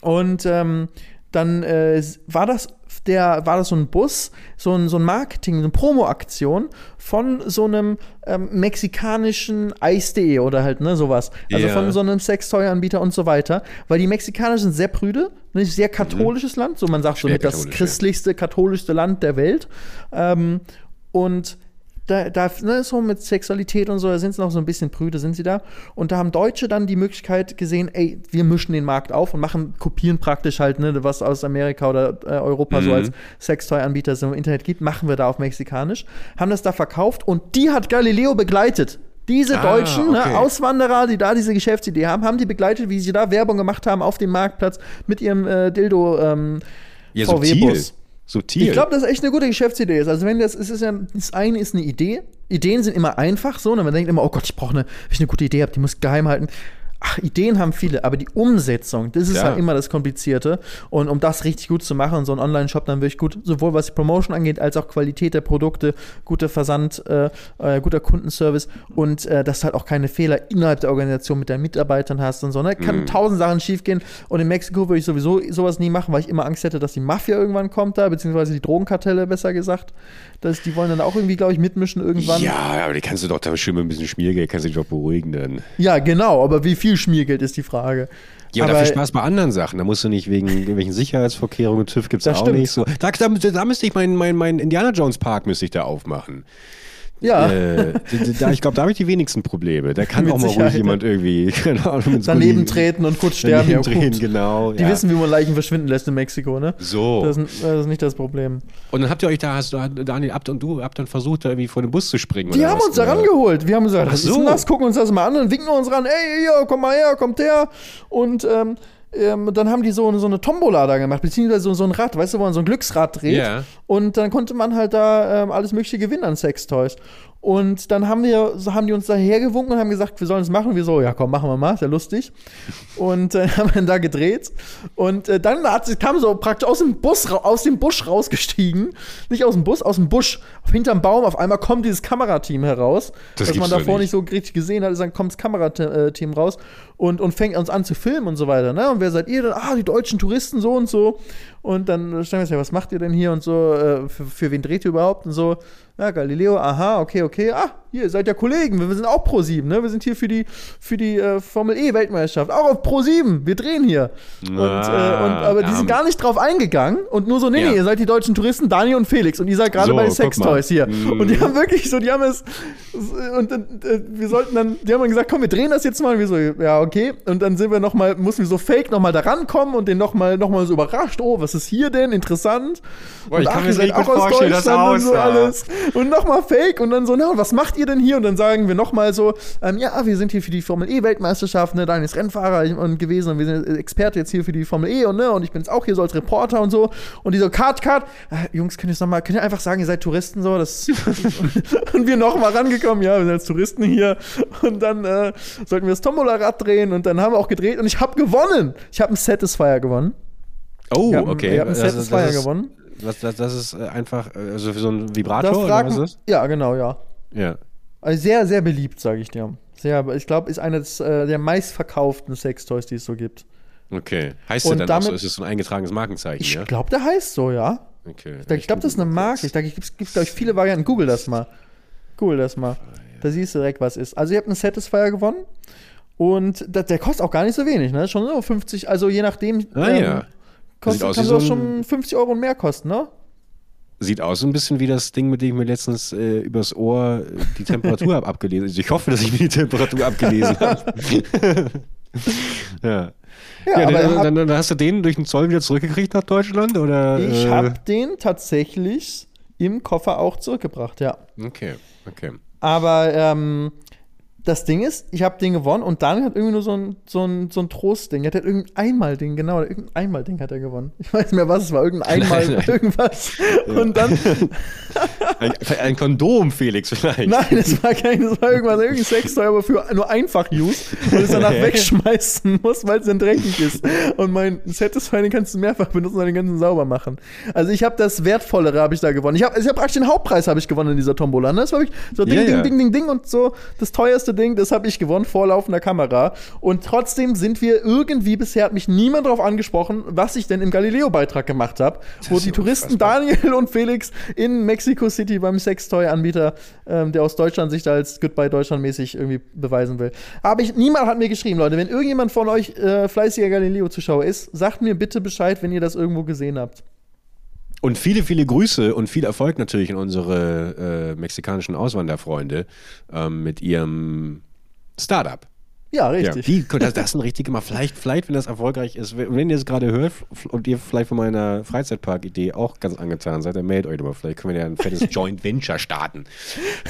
Und ähm, dann äh, war das der war das so ein Bus, so ein, so ein Marketing, so eine Promo-Aktion von so einem ähm, mexikanischen Eis.de oder halt, ne, sowas. Also Ja. von so einem Sextoy-Anbieter und so weiter. Weil die Mexikaner sind sehr prüde, ein sehr katholisches Land, so man sagt so Schwer mit das christlichste, katholischste Land der Welt. Ähm, und da, da ne, so mit Sexualität und so, da sind sie noch so ein bisschen prüde, sind sie da. Und da haben Deutsche dann die Möglichkeit gesehen, ey, wir mischen den Markt auf und machen, kopieren praktisch halt, ne, was aus Amerika oder äh, Europa so Mhm. als Sextoy-Anbieter so im Internet gibt, machen wir da auf Mexikanisch. Haben das da verkauft und die hat Galileo begleitet. Diese Ah, Deutschen, okay. ne, Auswanderer, die da diese Geschäftsidee haben, haben die begleitet, wie sie da Werbung gemacht haben auf dem Marktplatz mit ihrem äh, Dildo ähm, Ja. VW-Bus. Subtil. Ich glaube, das ist echt eine gute Geschäftsidee ist. Also wenn das, es ist ja, das eine ist eine Idee. Ideen sind immer einfach so, und man denkt immer, oh Gott, ich brauche eine, ich eine gute Idee habe, die muss geheim halten. Ach, Ideen haben viele, aber die Umsetzung, das ist Ja. halt immer das Komplizierte. Und um das richtig gut zu machen, so ein Online-Shop dann wirklich gut, sowohl was die Promotion angeht, als auch Qualität der Produkte, guter Versand, äh, äh, guter Kundenservice und äh, dass du halt auch keine Fehler innerhalb der Organisation mit deinen Mitarbeitern hast und so. Ne? Mhm. Kann tausend Sachen schiefgehen. Und in Mexiko würde ich sowieso sowas nie machen, weil ich immer Angst hätte, dass die Mafia irgendwann kommt da, beziehungsweise die Drogenkartelle, besser gesagt. Das, die wollen dann auch irgendwie, glaube ich, mitmischen irgendwann. Ja, aber die kannst du doch da schön mit ein bisschen Schmiergeld, kannst du dich doch beruhigen dann. Ja, genau, aber wie viel Schmiergeld ist die Frage. Ja, aber aber dafür Spaß bei anderen Sachen. Da musst du nicht wegen irgendwelchen Sicherheitsvorkehrungen, TÜV gibt es auch stimmt. nicht. So. Da, da, da müsste ich meinen mein, mein Indiana Jones Park müsste ich da aufmachen. Ja, Äh, da, ich glaube, da habe ich die wenigsten Probleme. Da kann Mit auch mal Sicherheit, ruhig jemand irgendwie keine Ahnung, ins daneben treten und kurz sterben. Ja, drehen, genau. Die ja. wissen, wie man Leichen verschwinden lässt in Mexiko, ne? so. Das ist, das ist nicht das Problem. und dann habt ihr euch da, hast du, Daniel, ab und du habt dann versucht, da irgendwie vor den Bus zu springen. Die oder haben was? uns da rangeholt. Wir haben gesagt, Ach was ist so. denn das? Gucken uns das mal an und winken uns ran. Ey, hier, komm mal her, kommt her. Und ähm, ähm, dann haben die so, so eine Tombola da gemacht, beziehungsweise so, so ein Rad, weißt du, wo man so ein Glücksrad dreht. Ja. Und dann konnte man halt da ähm, alles Mögliche gewinnen an Sextoys. Und dann haben wir, so haben die uns da hergewunken und haben gesagt, wir sollen es machen. Wir so, ja komm, machen wir mal, ist ja lustig. Und äh, haben dann da gedreht. Und äh, dann hat, sie- kam so praktisch aus dem Bus, aus dem Busch rausgestiegen. Nicht aus dem Bus, aus dem Busch. Hinterm Baum auf einmal kommt dieses Kamerateam heraus. Das was man davor nicht. nicht so richtig gesehen hat. Dann kommt das Kamerateam raus und, und fängt uns an zu filmen und so weiter. Ne? Und wer seid ihr denn? Ah, die deutschen Touristen so und so. Und dann stellen wir uns ja, was macht ihr denn hier und so? Äh, für, für wen dreht ihr überhaupt? Und so, ja, Galileo, aha, okay, okay. Ah, hier, ihr seid ja Kollegen. Wir, sind auch Pro 7, ne? Wir sind hier für die, für die äh, Formel E-Weltmeisterschaft. Auch auf Pro 7. Wir drehen hier. Und, äh, und, aber die ja. sind gar nicht drauf eingegangen und nur so, nee, Ja. nee, ihr seid die deutschen Touristen, Daniel und Felix. Und ihr seid gerade So, bei Sextoys mal. hier. Mhm. Und die haben wirklich so, die haben es, und äh, wir sollten dann, die haben dann gesagt, komm, wir drehen das jetzt mal. Und wir so, ja, okay. Und dann sind wir noch mal, mussten wir so fake noch mal da rankommen und den noch mal, noch mal so überrascht. Oh, was ist hier denn? Interessant. Boah, ich und kann ach, mir das auch aus Deutschland und so aussah. alles. Und noch mal fake. Und dann so, na, was macht ihr denn hier? Und dann sagen wir noch mal so, ähm, ja, wir sind hier für die Formel E-Weltmeisterschaft, ne? Daniel ist Rennfahrer und gewesen und wir sind Experte jetzt hier für die Formel E und ne, und ich bin jetzt auch hier so als Reporter und so. Und die so, Cut, Cut. Äh, Jungs, könnt ihr es noch mal, könnt ihr einfach sagen, ihr seid Touristen so? Das und wir noch mal rangekommen, ja, wir sind als Touristen hier. Und dann äh, sollten wir das Tombola-Rad drehen und dann haben wir auch gedreht und ich habe gewonnen. Ich habe einen Satisfier gewonnen. Oh, Ich hab- okay. ich hab einen Das ist- Satisfier das ist- gewonnen. Was, das, das ist äh, einfach, äh, also für so ein Vibrator oder fragt was man- ist Ja, genau, ja. das? Ja. Also sehr, sehr beliebt, sage ich dir. Sehr, ich glaube, ist eines äh, der meistverkauften Sextoys, die es so gibt. Okay. Heißt Und der dann auch so? damit- Ist es so ein eingetragenes Markenzeichen, Ich ja? glaube, der heißt so, ja. Okay. Ich glaube, das ist eine Marke. Ich denke, es gibt, glaube ich, viele Varianten. Google das mal. Google das mal. Da siehst du direkt, was ist. Also, ihr habt einen Satisfier gewonnen. Und da, der kostet auch gar nicht so wenig, ne? Schon so 50, also je nachdem. Ah, ja. Kostet, kann das so ein- schon 50 Euro und mehr kosten, ne? Sieht aus so ein bisschen wie das Ding, mit dem ich mir letztens äh, übers Ohr äh, die Temperatur habe abgelesen. Also ich hoffe, dass ich mir die Temperatur abgelesen habe. ja. Ja, Ja, aber dann, habt- dann, dann hast du den durch den Zoll wieder zurückgekriegt nach Deutschland? Oder, Ich äh, habe den tatsächlich im Koffer auch zurückgebracht, ja. Okay, okay. Aber ähm, das Ding ist, ich habe den gewonnen und Daniel hat irgendwie nur so ein, so ein, so ein Trostding. Er hat irgendein Einmal-Ding, genau, irgendein Einmal-Ding hat er gewonnen. Ich weiß nicht mehr, was es war, irgendein Einmal, Nein, nein. irgendwas. Und dann, Ein, ein Kondom, Felix, vielleicht. nein, es war kein, es war irgendwas, irgendein Sextoy, aber für nur Einfach-Use, weil es danach wegschmeißen muss, weil es dann dreckig ist. Und mein Satisfy, den kannst du mehrfach benutzen und den ganzen sauber machen. Also ich habe das Wertvollere habe ich da gewonnen. Ich habe ich hab praktisch den Hauptpreis habe ich gewonnen in dieser Tombola. Ne? Das war wirklich so Ding, Ja, Ding, ja. Ding, Ding, Ding und so das teuerste Ding, das habe ich gewonnen vor laufender Kamera. Und trotzdem sind wir irgendwie, bisher hat mich niemand darauf angesprochen, was ich denn im Galileo-Beitrag gemacht habe, wo die Touristen unfassbar. Daniel und Felix in Mexico City beim Sextoy-Anbieter, ähm, der aus Deutschland sich da als Goodbye Deutschland mäßig irgendwie beweisen will. Aber ich, niemand hat mir geschrieben, Leute, wenn irgendjemand von euch äh, fleißiger Galileo-Zuschauer ist, sagt mir bitte Bescheid, wenn ihr das irgendwo gesehen habt. Und viele, viele Grüße und viel Erfolg natürlich an unsere äh, mexikanischen Auswanderfreunde ähm, mit ihrem Startup. Ja, richtig. Ja, die, das, das ist ein richtiger Mal. Vielleicht, vielleicht, wenn das erfolgreich ist, wenn ihr es gerade hört und ihr vielleicht von meiner Freizeitpark-Idee auch ganz angetan seid, dann meldet euch mal. Vielleicht können wir ja ein fettes Joint Venture starten.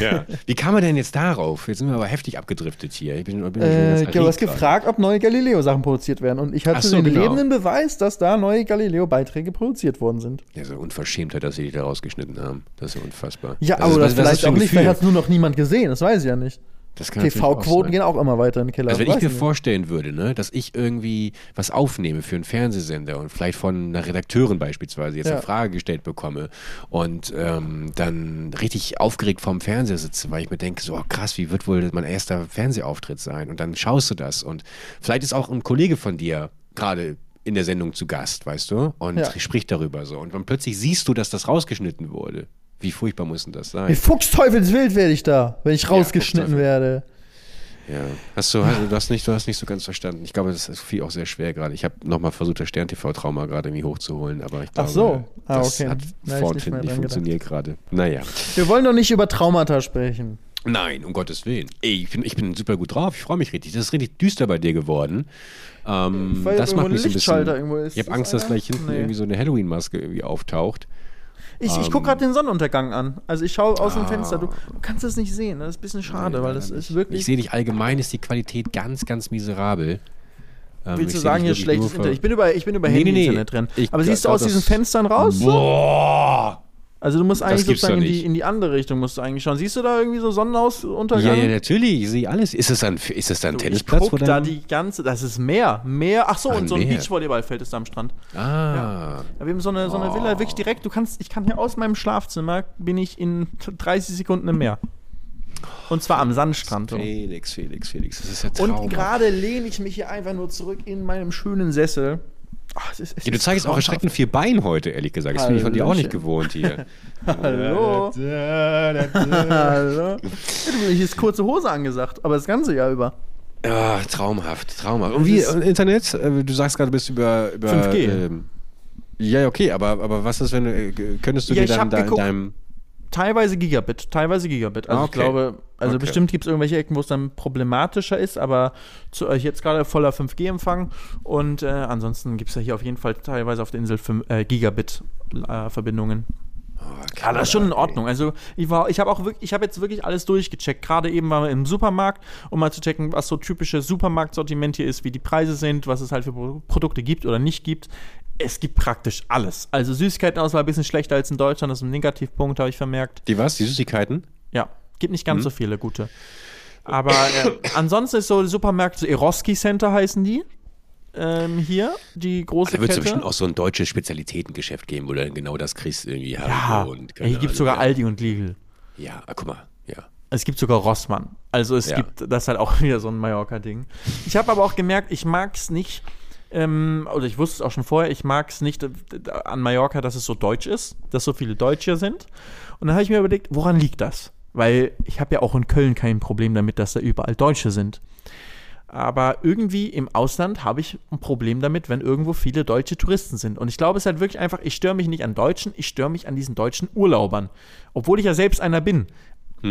Ja. Wie kam man denn jetzt darauf? Jetzt sind wir aber heftig abgedriftet hier. Ich bin, bin äh, du hast gefragt, ob neue Galileo-Sachen produziert werden. Und ich hatte so, den genau. lebenden Beweis, dass da neue Galileo-Beiträge produziert worden sind. Ja, so Unverschämtheit, dass sie die da rausgeschnitten haben. Das ist ja unfassbar. Ja, Das aber ist- das vielleicht auch nicht. Vielleicht hat es nur noch niemand gesehen. Das weiß ich ja nicht. TV-Quoten gehen auch immer weiter in den Keller. Also wenn ich mir nicht. vorstellen würde, ne, dass ich irgendwie was aufnehme für einen Fernsehsender und vielleicht von einer Redakteurin beispielsweise jetzt Ja. eine Frage gestellt bekomme und ähm, dann richtig aufgeregt vorm Fernseher sitze, weil ich mir denke, so oh, krass, wie wird wohl mein erster Fernsehauftritt sein? Und dann schaust du das und vielleicht ist auch ein Kollege von dir gerade in der Sendung zu Gast, weißt du, und Ja. spricht darüber so. Und dann plötzlich siehst du, dass das rausgeschnitten wurde. Wie furchtbar muss denn das Wie sein? Fuchsteufelswild werde ich da, wenn ich rausgeschnitten Fuchsteufel. werde. Ja, hast du, hast, du, hast nicht, du hast nicht so ganz verstanden. Ich glaube, das ist viel auch sehr schwer gerade. Ich habe nochmal versucht, das Stern-TV-Trauma gerade irgendwie hochzuholen, aber ich glaube, so. Ah, das okay. hat Na, vorne nicht nicht, funktioniert gerade. Naja. Wir wollen doch nicht über Traumata sprechen. Nein, um Gottes Willen. Ey, ich bin, ich bin super gut drauf. Ich freue mich richtig. Das ist richtig düster bei dir geworden. Ähm, Weil das macht mich so ein bisschen. Ich habe Angst, dass einer? gleich hinten Nee. irgendwie so eine Halloween-Maske irgendwie auftaucht. Ich, ich Ähm. gucke gerade den Sonnenuntergang an. Also ich schaue aus dem Ah. Fenster. Du, du kannst es nicht sehen. Das ist ein bisschen schade, weil das ist wirklich. Ich sehe dich allgemein, ist die Qualität ganz, ganz miserabel. Ähm, Willst ich du sagen, hier schlechtes Internet? Ich bin über, ich bin über Nee, nee, nee. Handy-Internet drin. Ich Aber siehst du aus diesen Fenstern raus? Boah! Also du musst eigentlich sozusagen in die, in die andere Richtung musst du eigentlich schauen. Siehst du da irgendwie so Sonnenuntergang? Ja, ja, natürlich. Ich sehe alles. Ist es dann, ist es dann ein Ich Tennisplatz? guck wo da die ganze, das ist Meer, Meer. Ach so, Ach, und so ein. Beachvolleyballfeld ist da am Strand. Ah. Ja, wir haben so eine, so eine Villa wirklich direkt. Du kannst, ich kann hier aus meinem Schlafzimmer bin ich in 30 Sekunden im Meer. Und zwar am Sandstrand. So. Felix, Felix, Felix. Das ist ja Und traumhaft. gerade lehne ich mich hier einfach nur zurück in meinem schönen Sessel. Ach, es ist, es Ja, du zeigst auch erschreckend viel Bein heute, ehrlich gesagt. Das bin ich von dir auch nicht gewohnt hier. Hallo. Hallo. Hier ist kurze Hose angesagt, aber das ganze Jahr über. Ja, traumhaft, traumhaft. Und wie, Internet? Äh, Du sagst gerade, du bist über, über 5G. Ähm, ja, okay, aber, aber was ist, wenn du, äh, könntest du Ja, dir dann da in geguckt. deinem. Teilweise Gigabit, teilweise Gigabit. Also Ah, ich okay. glaube, also Okay. bestimmt gibt es irgendwelche Ecken, wo es dann problematischer ist, aber zu euch jetzt gerade voller 5G-Empfang und äh, ansonsten gibt es ja hier auf jeden Fall teilweise auf der Insel fünf- äh, Gigabit-Verbindungen. Oh, Ja, das ist schon in Ordnung. Also ich war, ich habe auch wirklich, ich habe jetzt wirklich alles durchgecheckt. Gerade eben waren wir im Supermarkt, um mal zu checken, was so typisches Supermarktsortiment hier ist, wie die Preise sind, was es halt für Pro- Produkte gibt oder nicht gibt. Es gibt praktisch alles. Also Süßigkeitenauswahl ein bisschen schlechter als in Deutschland, das ist ein Negativpunkt, habe ich vermerkt. Die was? Die Süßigkeiten? Ja, gibt nicht Mhm. ganz so viele gute. Aber äh, ansonsten ist so Supermärkte, so Eroski Center heißen die. Ähm, hier, die große Da wird es Kette. bestimmt auch so ein deutsches Spezialitätengeschäft geben, wo du dann genau das kriegst, irgendwie ja, und keine hier gibt es sogar. Aldi und Lidl. Ja, ah, guck mal, ja. Es gibt sogar Rossmann. Also es Ja. gibt, das ist halt auch wieder so ein Mallorca-Ding. Ich habe aber auch gemerkt, ich mag es nicht, ähm, oder ich wusste es auch schon vorher, ich mag es nicht äh, an Mallorca, dass es so deutsch ist, dass so viele Deutsche sind. Und dann habe ich mir überlegt, woran liegt das? Weil ich habe ja auch in Köln kein Problem damit, dass da überall Deutsche sind. Aber irgendwie im Ausland habe ich ein Problem damit, wenn irgendwo viele deutsche Touristen sind. Und ich glaube, es ist halt wirklich einfach, ich störe mich nicht an Deutschen, ich störe mich an diesen deutschen Urlaubern. Obwohl ich ja selbst einer bin.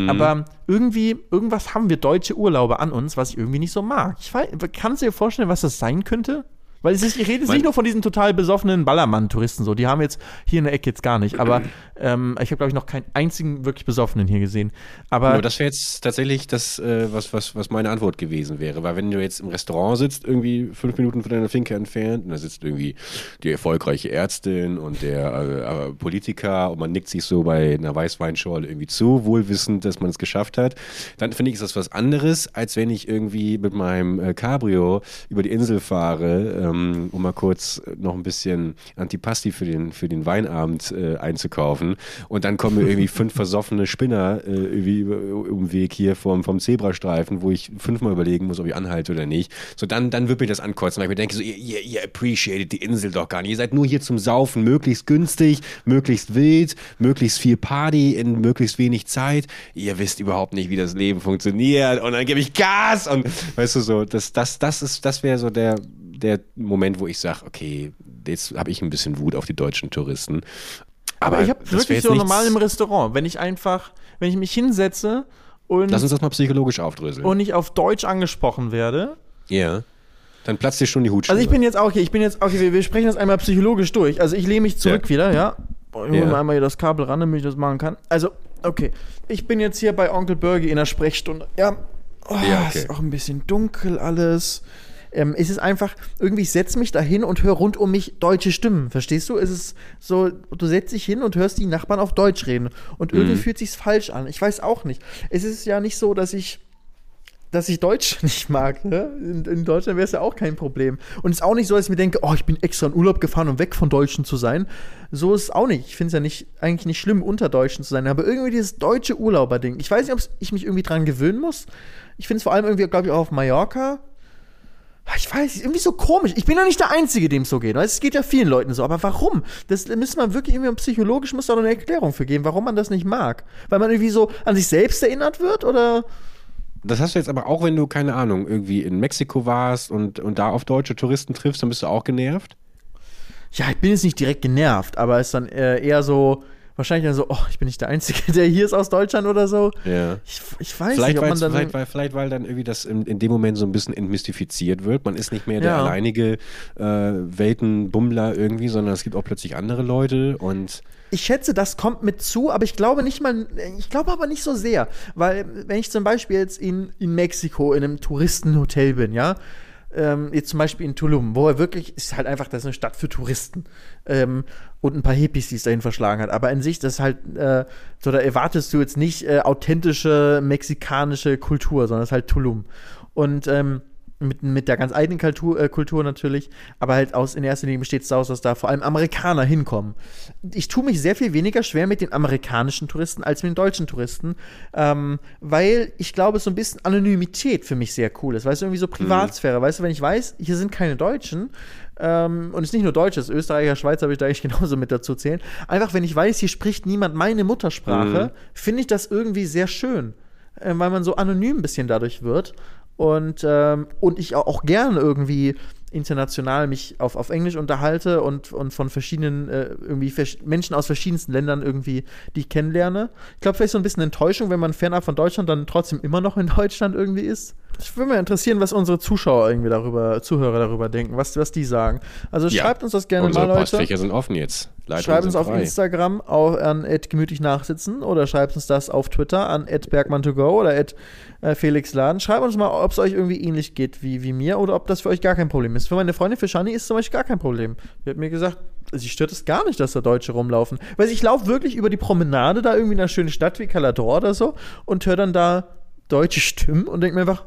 Aber irgendwie, irgendwas haben wir deutsche Urlauber an uns, was ich irgendwie nicht so mag. Ich weiß, kannst du dir vorstellen, was das sein könnte? Weil es ist, ich rede jetzt nicht nur von diesen total besoffenen Ballermann-Touristen so. Die haben jetzt hier in der Ecke jetzt gar nicht. Aber ähm, ich habe, glaube ich, noch keinen einzigen wirklich Besoffenen hier gesehen. Aber Nur das wäre jetzt tatsächlich das, äh, was, was, was meine Antwort gewesen wäre. Weil wenn du jetzt im Restaurant sitzt, irgendwie fünf Minuten von deiner Finke entfernt, und da sitzt irgendwie die erfolgreiche Ärztin und der äh, äh, Politiker und man nickt sich so bei einer Weißweinschorle irgendwie zu, wohlwissend, dass man es geschafft hat, dann finde ich, ist das was anderes, als wenn ich irgendwie mit meinem äh, Cabrio über die Insel fahre, ähm, um mal kurz noch ein bisschen Antipasti für den, für den Weinabend äh, einzukaufen. Und dann kommen mir irgendwie fünf versoffene Spinner äh, irgendwie über- um den Weg hier vom, vom Zebrastreifen, wo ich fünfmal überlegen muss, ob ich anhalte oder nicht. So, dann, dann wird mir das ankotzen, weil ich mir denke, so, ihr, ihr, ihr appreciated die Insel doch gar nicht. Ihr seid nur hier zum Saufen, möglichst günstig, möglichst wild, möglichst viel Party in möglichst wenig Zeit. Ihr wisst überhaupt nicht, wie das Leben funktioniert. Und dann gebe ich Gas und weißt du so, das, das, das ist, das wäre so der, der Moment, wo ich sage, okay, jetzt habe ich ein bisschen Wut auf die deutschen Touristen. Aber ich habe wirklich so normal im Restaurant, wenn ich einfach, wenn ich mich hinsetze und, Lass uns das mal psychologisch aufdröseln. und ich auf Deutsch angesprochen werde. ja. Dann platzt dir schon die Hutschnur. Also ich bin jetzt auch, okay, ich bin jetzt, okay, wir, wir sprechen das einmal psychologisch durch. Also ich lehne mich zurück Ja. wieder, ja. Ich hole Ja. mir einmal hier das Kabel ran, damit ich das machen kann. Also, okay. Ich bin jetzt hier bei Onkel Berge in der Sprechstunde. Ja. Oh, Ja, okay. Ist auch ein bisschen dunkel alles. Ähm, es ist einfach, irgendwie, ich setze mich da hin und höre rund um mich deutsche Stimmen. Verstehst du? Es ist so, du setzt dich hin und hörst die Nachbarn auf Deutsch reden. Und irgendwie Mhm. fühlt sich's falsch an. Ich weiß auch nicht. Es ist ja nicht so, dass ich dass ich Deutsch nicht mag. Ne? In, in Deutschland wäre es ja auch kein Problem. Und es ist auch nicht so, dass ich mir denke, oh, ich bin extra in Urlaub gefahren, um weg von Deutschen zu sein. So ist es auch nicht. Ich finde es ja nicht, eigentlich nicht schlimm, unter Deutschen zu sein. Aber irgendwie dieses deutsche Urlauberding. Ich weiß nicht, ob ich mich irgendwie dran gewöhnen muss. Ich finde es vor allem irgendwie, glaube ich, auch auf Mallorca. Ich weiß, nicht, irgendwie so komisch. Ich bin ja nicht der Einzige, dem es so geht. Weißt? Es geht ja vielen Leuten so. Aber warum? Das müsste man wirklich irgendwie psychologisch muss da noch eine Erklärung für geben, warum man das nicht mag. Weil man irgendwie so an sich selbst erinnert wird oder Das hast du jetzt aber auch, wenn du, keine Ahnung, irgendwie in Mexiko warst und, und da auf deutsche Touristen triffst, dann bist du auch genervt? Ja, ich bin jetzt nicht direkt genervt, aber es ist dann äh, eher so, wahrscheinlich dann so, oh, ich bin nicht der Einzige, der hier ist aus Deutschland oder so. Ja. Ich, ich weiß Vielleicht, nicht, ob man dann. vielleicht, weil, vielleicht, weil dann irgendwie das in, in dem Moment so ein bisschen entmystifiziert wird. Man ist nicht mehr der Ja. alleinige äh, Weltenbummler irgendwie, sondern es gibt auch plötzlich andere Leute und ich schätze, das kommt mit zu, aber ich glaube nicht mal, ich glaube aber nicht so sehr. Weil, wenn ich zum Beispiel jetzt in, in Mexiko in einem Touristenhotel bin, ja, ähm, jetzt zum Beispiel in Tulum, wo er wirklich, ist halt einfach, das ist eine Stadt für Touristen ähm, und ein paar Hippies, die es dahin verschlagen hat. Aber in sich, das ist halt, äh, so da erwartest du jetzt nicht äh, authentische mexikanische Kultur, sondern es ist halt Tulum. Und ähm, mit, mit der ganz eigenen Kultur, äh, Kultur natürlich, aber halt aus in erster Linie besteht es daraus, dass da vor allem Amerikaner hinkommen. Ich tue mich sehr viel weniger schwer mit den amerikanischen Touristen als mit den deutschen Touristen, ähm, weil ich glaube, so ein bisschen Anonymität für mich sehr cool ist. Weißt du, irgendwie so Privatsphäre. Weißt du, wenn ich weiß, hier sind keine Deutschen, ähm, und es ist nicht nur Deutsch, es ist Österreicher, Schweizer habe ich da eigentlich genauso mit dazu zählen. Einfach, wenn ich weiß, hier spricht niemand meine Muttersprache, finde ich das irgendwie sehr schön, äh, weil man so anonym ein bisschen dadurch wird. Und, ähm, und ich auch, gerne irgendwie international mich auf, auf Englisch unterhalte und, und von verschiedenen, äh, irgendwie vers Menschen aus verschiedensten Ländern irgendwie, die ich kennenlerne. Ich glaube, vielleicht so ein bisschen Enttäuschung, wenn man fernab von Deutschland dann trotzdem immer noch in Deutschland irgendwie ist. Ich würde mich interessieren, was unsere Zuschauer irgendwie darüber, Zuhörer darüber denken, was, was die sagen. Also Ja. schreibt uns das gerne unsere mal, Leute. Postfächer sind offen jetzt. Leitungen Schreibt uns auf frei. Instagram auch an gemütlich nachsitzen oder schreibt uns das auf Twitter an bergman2go oder äh, felixladen. Schreibt uns mal, ob es euch irgendwie ähnlich geht wie, wie mir oder ob das für euch gar kein Problem ist. Für meine Freundin, für Shani ist zum Beispiel gar kein Problem. Sie hat mir gesagt, sie stört es gar nicht, dass da Deutsche rumlaufen. Weil ich laufe wirklich über die Promenade da irgendwie in einer schönen Stadt wie Calador oder so und höre dann da deutsche Stimmen und denke mir einfach,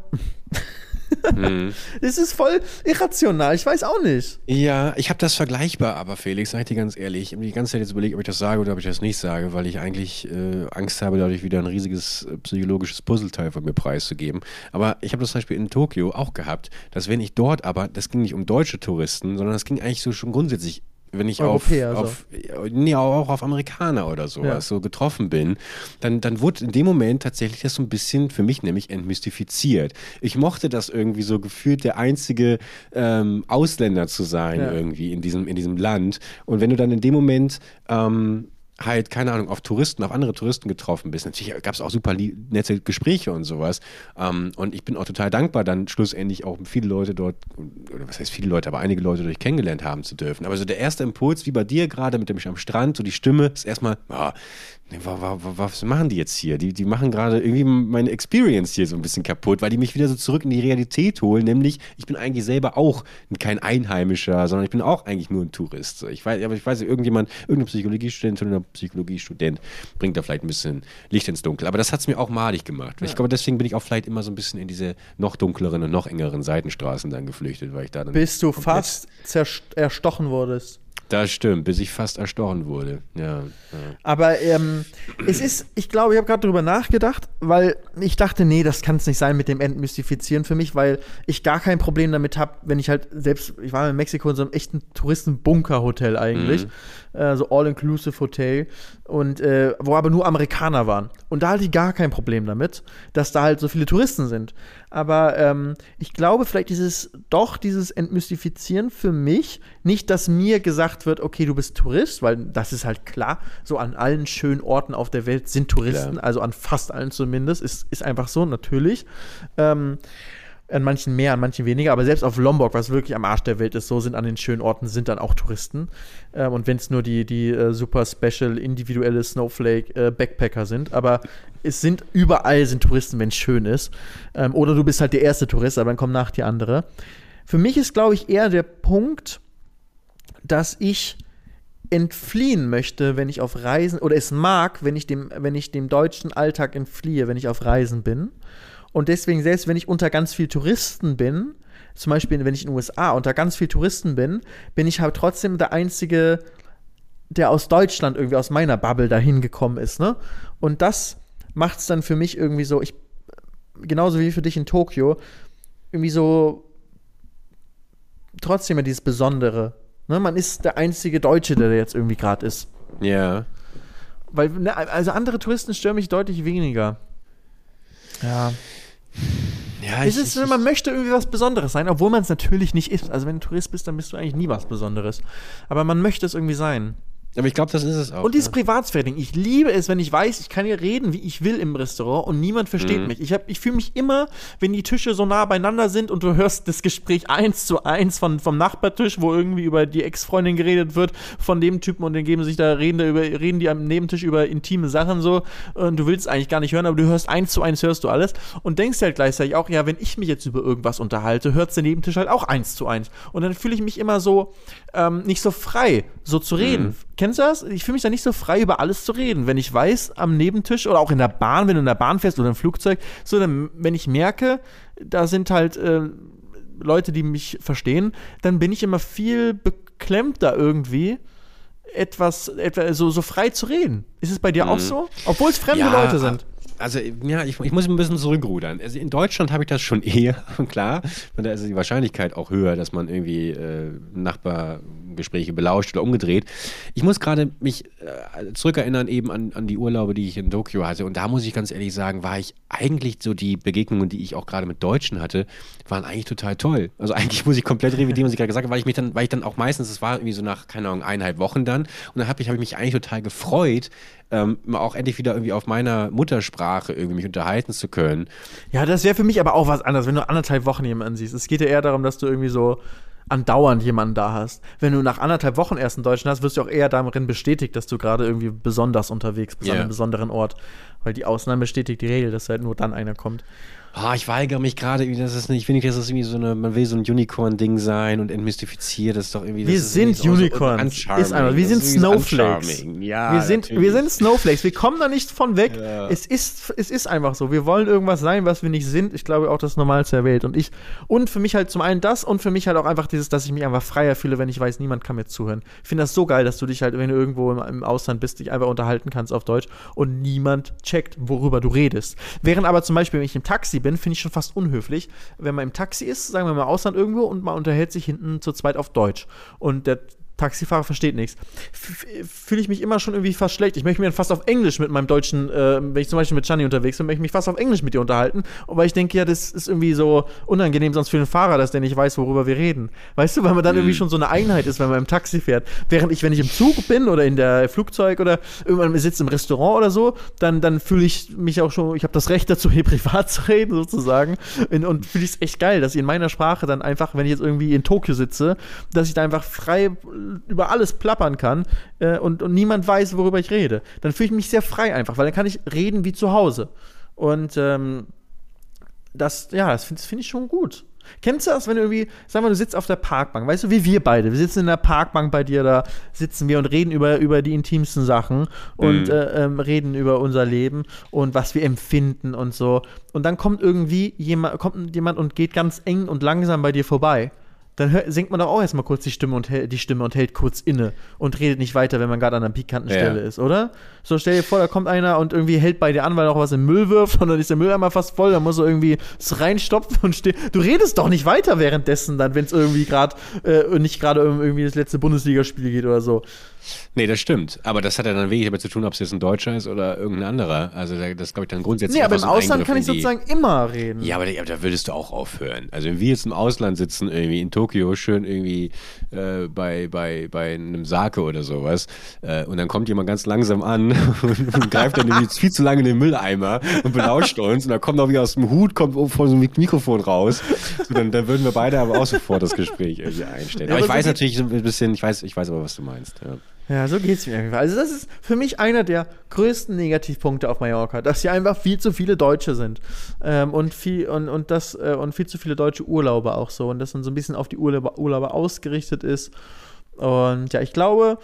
Mhm. das ist voll irrational. Ich weiß auch nicht. Ja, ich habe das vergleichbar, aber Felix, sag ich dir ganz ehrlich, ich habe die ganze Zeit jetzt überlegt, ob ich das sage oder ob ich das nicht sage, weil ich eigentlich äh, Angst habe, dadurch wieder ein riesiges äh, psychologisches Puzzleteil von mir preiszugeben. Aber ich habe das zum Beispiel in Tokio auch gehabt, dass wenn ich dort aber, das ging nicht um deutsche Touristen, sondern das ging eigentlich so schon grundsätzlich wenn ich Europäer, auf, auf nee, auch auf Amerikaner oder sowas Ja. so getroffen bin, dann, dann wurde in dem Moment tatsächlich das so ein bisschen für mich nämlich entmystifiziert. Ich mochte das irgendwie so gefühlt der einzige ähm, Ausländer zu sein Ja. irgendwie in diesem, in diesem Land. Und wenn du dann in dem Moment ähm, halt, keine Ahnung, auf Touristen, auf andere Touristen getroffen bist. Natürlich gab es auch super nette Gespräche und sowas. Ähm, und ich bin auch total dankbar, dann schlussendlich auch viele Leute dort, oder was heißt viele Leute, aber einige Leute dort kennengelernt haben zu dürfen. Aber so der erste Impuls, wie bei dir gerade mit dem am Strand, so die Stimme, ist erstmal, ah, was machen die jetzt hier? Die, die machen gerade irgendwie meine Experience hier so ein bisschen kaputt, weil die mich wieder so zurück in die Realität holen, nämlich ich bin eigentlich selber auch kein Einheimischer, sondern ich bin auch eigentlich nur ein Tourist. Ich weiß, aber ich weiß, irgendjemand, irgendein Psychologiestudent oder Psychologiestudent bringt da vielleicht ein bisschen Licht ins Dunkel. Aber das hat es mir auch malig gemacht. Ich glaube, deswegen bin ich auch vielleicht immer so ein bisschen in diese noch dunkleren und noch engeren Seitenstraßen dann geflüchtet, weil ich da dann. Bis du fast erstochen wurdest. Das stimmt, bis ich fast erstochen wurde. Ja. ja. Aber ähm, es ist, ich glaube, ich habe gerade drüber nachgedacht, weil ich dachte, nee, das kann es nicht sein mit dem Entmystifizieren für mich, weil ich gar kein Problem damit habe, wenn ich halt selbst, ich war in Mexiko in so einem echten Touristenbunker-Hotel eigentlich, äh, so All-Inclusive-Hotel und äh, wo aber nur Amerikaner waren. Und da hatte ich gar kein Problem damit, dass da halt so viele Touristen sind. Aber ähm, ich glaube, vielleicht dieses, doch dieses Entmystifizieren für mich, nicht, dass mir gesagt gesagt wird, okay, du bist Tourist, weil das ist halt klar, so an allen schönen Orten auf der Welt sind Touristen, Klar. also an fast allen zumindest, ist, ist einfach so, natürlich. Ähm, an manchen mehr, an manchen weniger, aber selbst auf Lombok, was wirklich am Arsch der Welt ist, so sind an den schönen Orten sind dann auch Touristen. Ähm, und wenn es nur die, die äh, super special individuelle Snowflake äh, Backpacker sind, aber es sind überall sind Touristen, wenn es schön ist. Ähm, oder du bist halt der erste Tourist, aber dann kommen nach dir andere. Für mich ist, glaube ich, eher der Punkt, dass ich entfliehen möchte, wenn ich auf Reisen oder es mag, wenn ich dem, wenn ich dem deutschen Alltag entfliehe, wenn ich auf Reisen bin. Und deswegen, selbst wenn ich unter ganz viel Touristen bin, zum Beispiel, wenn ich in den USA unter ganz viel Touristen bin, bin ich halt trotzdem der Einzige, der aus Deutschland irgendwie aus meiner Bubble dahin gekommen ist, ne? Und das macht es dann für mich irgendwie so, ich, genauso wie für dich in Tokio, irgendwie so trotzdem ja dieses Besondere. Ne? Man ist der einzige Deutsche, der da jetzt irgendwie gerade ist. Ja. Weil, ne, also andere Touristen stören mich deutlich weniger. Ja. Ja, Es ist, man möchte irgendwie was Besonderes sein, obwohl man es natürlich nicht ist. Also wenn du Tourist bist, dann bist du eigentlich nie was Besonderes. Aber man möchte es irgendwie sein. Aber ich glaube, das ist es auch. Und dieses ja. Privatsphäre-Ding. Ich liebe es, wenn ich weiß, ich kann hier reden, wie ich will im Restaurant und niemand versteht Mhm. mich. Ich, hab- ich fühle mich immer, wenn die Tische so nah beieinander sind und du hörst das Gespräch eins zu eins von, vom Nachbartisch, wo irgendwie über die Ex-Freundin geredet wird, von dem Typen und dann geben sich da, reden, da über, reden die am Nebentisch über intime Sachen so und du willst eigentlich gar nicht hören, aber du hörst eins zu eins, hörst du alles und denkst halt gleichzeitig auch, ja, wenn ich mich jetzt über irgendwas unterhalte, hört der Nebentisch halt auch eins zu eins. Und dann fühle ich mich immer so, ähm, nicht so frei, so zu reden. Kennst du das? Ich fühle mich da nicht so frei, über alles zu reden. Wenn ich weiß, am Nebentisch oder auch in der Bahn, wenn du in der Bahn fährst oder im Flugzeug, so, dann, wenn ich merke, da sind halt äh, Leute, die mich verstehen, dann bin ich immer viel beklemmter irgendwie, etwas, etwa so, so frei zu reden. Ist es bei dir auch so? Obwohl es fremde Ja, Leute sind. Also, ja, ich, ich muss ein bisschen zurückrudern. Also in Deutschland habe ich das schon eher, klar. Und da ist die Wahrscheinlichkeit auch höher, dass man irgendwie äh, Nachbargespräche belauscht oder umgedreht. Ich muss gerade mich äh, zurückerinnern eben an, an die Urlaube, die ich in Tokio hatte. Und da muss ich ganz ehrlich sagen, war ich eigentlich so die Begegnungen, die ich auch gerade mit Deutschen hatte, waren eigentlich total toll. Also eigentlich muss ich komplett revidieren, was ich gerade gesagt habe, weil ich mich dann, weil ich dann auch meistens, es war irgendwie so nach, keine Ahnung, eineinhalb Wochen dann. Und dann habe ich, hab ich mich eigentlich total gefreut, ähm, auch endlich wieder irgendwie auf meiner Muttersprache irgendwie mich unterhalten zu können. Ja, das wäre für mich aber auch was anderes, wenn du anderthalb Wochen jemanden siehst. Es geht ja eher darum, dass du irgendwie so andauernd jemanden da hast. Wenn du nach anderthalb Wochen erst einen Deutschen hast, wirst du auch eher darin bestätigt, dass du gerade irgendwie besonders unterwegs bist an Ja. einem besonderen Ort. Weil die Ausnahme bestätigt die Regel, dass halt nur dann einer kommt. Ah, ich weigere mich gerade, das ist nicht, ich finde nicht, dass das irgendwie so eine, man will so ein Unicorn-Ding sein und entmystifiziert, das ist doch irgendwie. Wir ist sind so- so Unicorns. uncharming. Ist einfach, wir Das sind ist so Snowflakes. Ja, wir, sind, natürlich. wir sind Snowflakes. Wir kommen da nicht von weg. Ja. Es, ist, es ist einfach so. Wir wollen irgendwas sein, was wir nicht sind. Ich glaube auch das Normalste der Welt. Und ich, und für mich halt zum einen das und für mich halt auch einfach dieses, dass ich mich einfach freier fühle, wenn ich weiß, niemand kann mir zuhören. Ich finde das so geil, dass du dich halt, wenn du irgendwo im, im Ausland bist, dich einfach unterhalten kannst auf Deutsch und niemand checkt, worüber du redest. Während aber zum Beispiel, wenn ich im Taxi bin, finde ich schon fast unhöflich, wenn man im Taxi ist, sagen wir mal Ausland irgendwo und man unterhält sich hinten zu zweit auf Deutsch. Und der Taxifahrer versteht nichts. Fühle ich mich immer schon irgendwie fast schlecht. Ich möchte mich dann fast auf Englisch mit meinem deutschen, äh, wenn ich zum Beispiel mit Gianni unterwegs bin, möchte ich mich fast auf Englisch mit dir unterhalten, weil ich denke, ja, das ist irgendwie so unangenehm sonst für den Fahrer, dass der nicht weiß, worüber wir reden. Weißt du, weil man dann irgendwie schon so eine Einheit ist, wenn man im Taxi fährt. Während ich, wenn ich im Zug bin oder in der Flugzeug oder irgendwann sitze im Restaurant oder so, dann, dann fühle ich mich auch schon, ich habe das Recht dazu, hier privat zu reden, sozusagen. Und, und fühle ich es echt geil, dass ich in meiner Sprache dann einfach, wenn ich jetzt irgendwie in Tokio sitze, dass ich da einfach frei über alles plappern kann äh, und, und niemand weiß, worüber ich rede. Dann fühle ich mich sehr frei einfach, weil dann kann ich reden wie zu Hause. Und ähm, das, ja, das finde find ich schon gut. Kennst du das, wenn du irgendwie, sag mal, du sitzt auf der Parkbank, weißt du, wie wir beide, wir sitzen in der Parkbank bei dir, da sitzen wir und reden über, über die intimsten Sachen und Mhm. äh, ähm, reden über unser Leben und was wir empfinden und so. Und dann kommt irgendwie jemand, kommt jemand und geht ganz eng und langsam bei dir vorbei. Dann hör, senkt man doch auch erstmal kurz die Stimme und hält, die Stimme und hält kurz inne und redet nicht weiter, wenn man gerade an einer pikanten Ja. Stelle ist, oder? So stell dir vor, da kommt einer und irgendwie hält bei dir an, weil er auch was im Müll wirft und dann ist der Mülleimer fast voll, dann muss er irgendwie es reinstopfen und stehen. Du redest doch nicht weiter währenddessen dann, wenn es irgendwie gerade äh, nicht gerade irgendwie das letzte Bundesligaspiel geht oder so. Nee, das stimmt. Aber das hat ja dann wenig damit zu tun, ob es jetzt ein Deutscher ist oder irgendein anderer. Also da- das glaube ich dann grundsätzlich Nee, aber im so Ausland kann ich sozusagen immer reden. Ja, aber aber da würdest du auch aufhören. Also wenn wir jetzt im Ausland sitzen, irgendwie in Tokio Tokio schön irgendwie äh, bei, bei, bei einem Sake oder sowas. Äh, und dann kommt jemand ganz langsam an und, und greift dann irgendwie viel zu lange in den Mülleimer und belauscht uns. Und dann kommt auch wieder aus dem Hut, kommt vor so einem Mikrofon raus. So, dann, dann würden wir beide aber auch sofort das Gespräch irgendwie einstellen. Aber, ich weiß natürlich ein bisschen, ich weiß, ich weiß aber, was du meinst. Ja. Ja, so geht es mir irgendwie. Also, das ist für mich einer der größten Negativpunkte auf Mallorca, dass hier einfach viel zu viele Deutsche sind. Ähm, und, viel, und, und, das, äh, und viel zu viele deutsche Urlauber auch so. Und dass man so ein bisschen auf die Urlauber, Urlauber ausgerichtet ist. Und ja, ich glaube,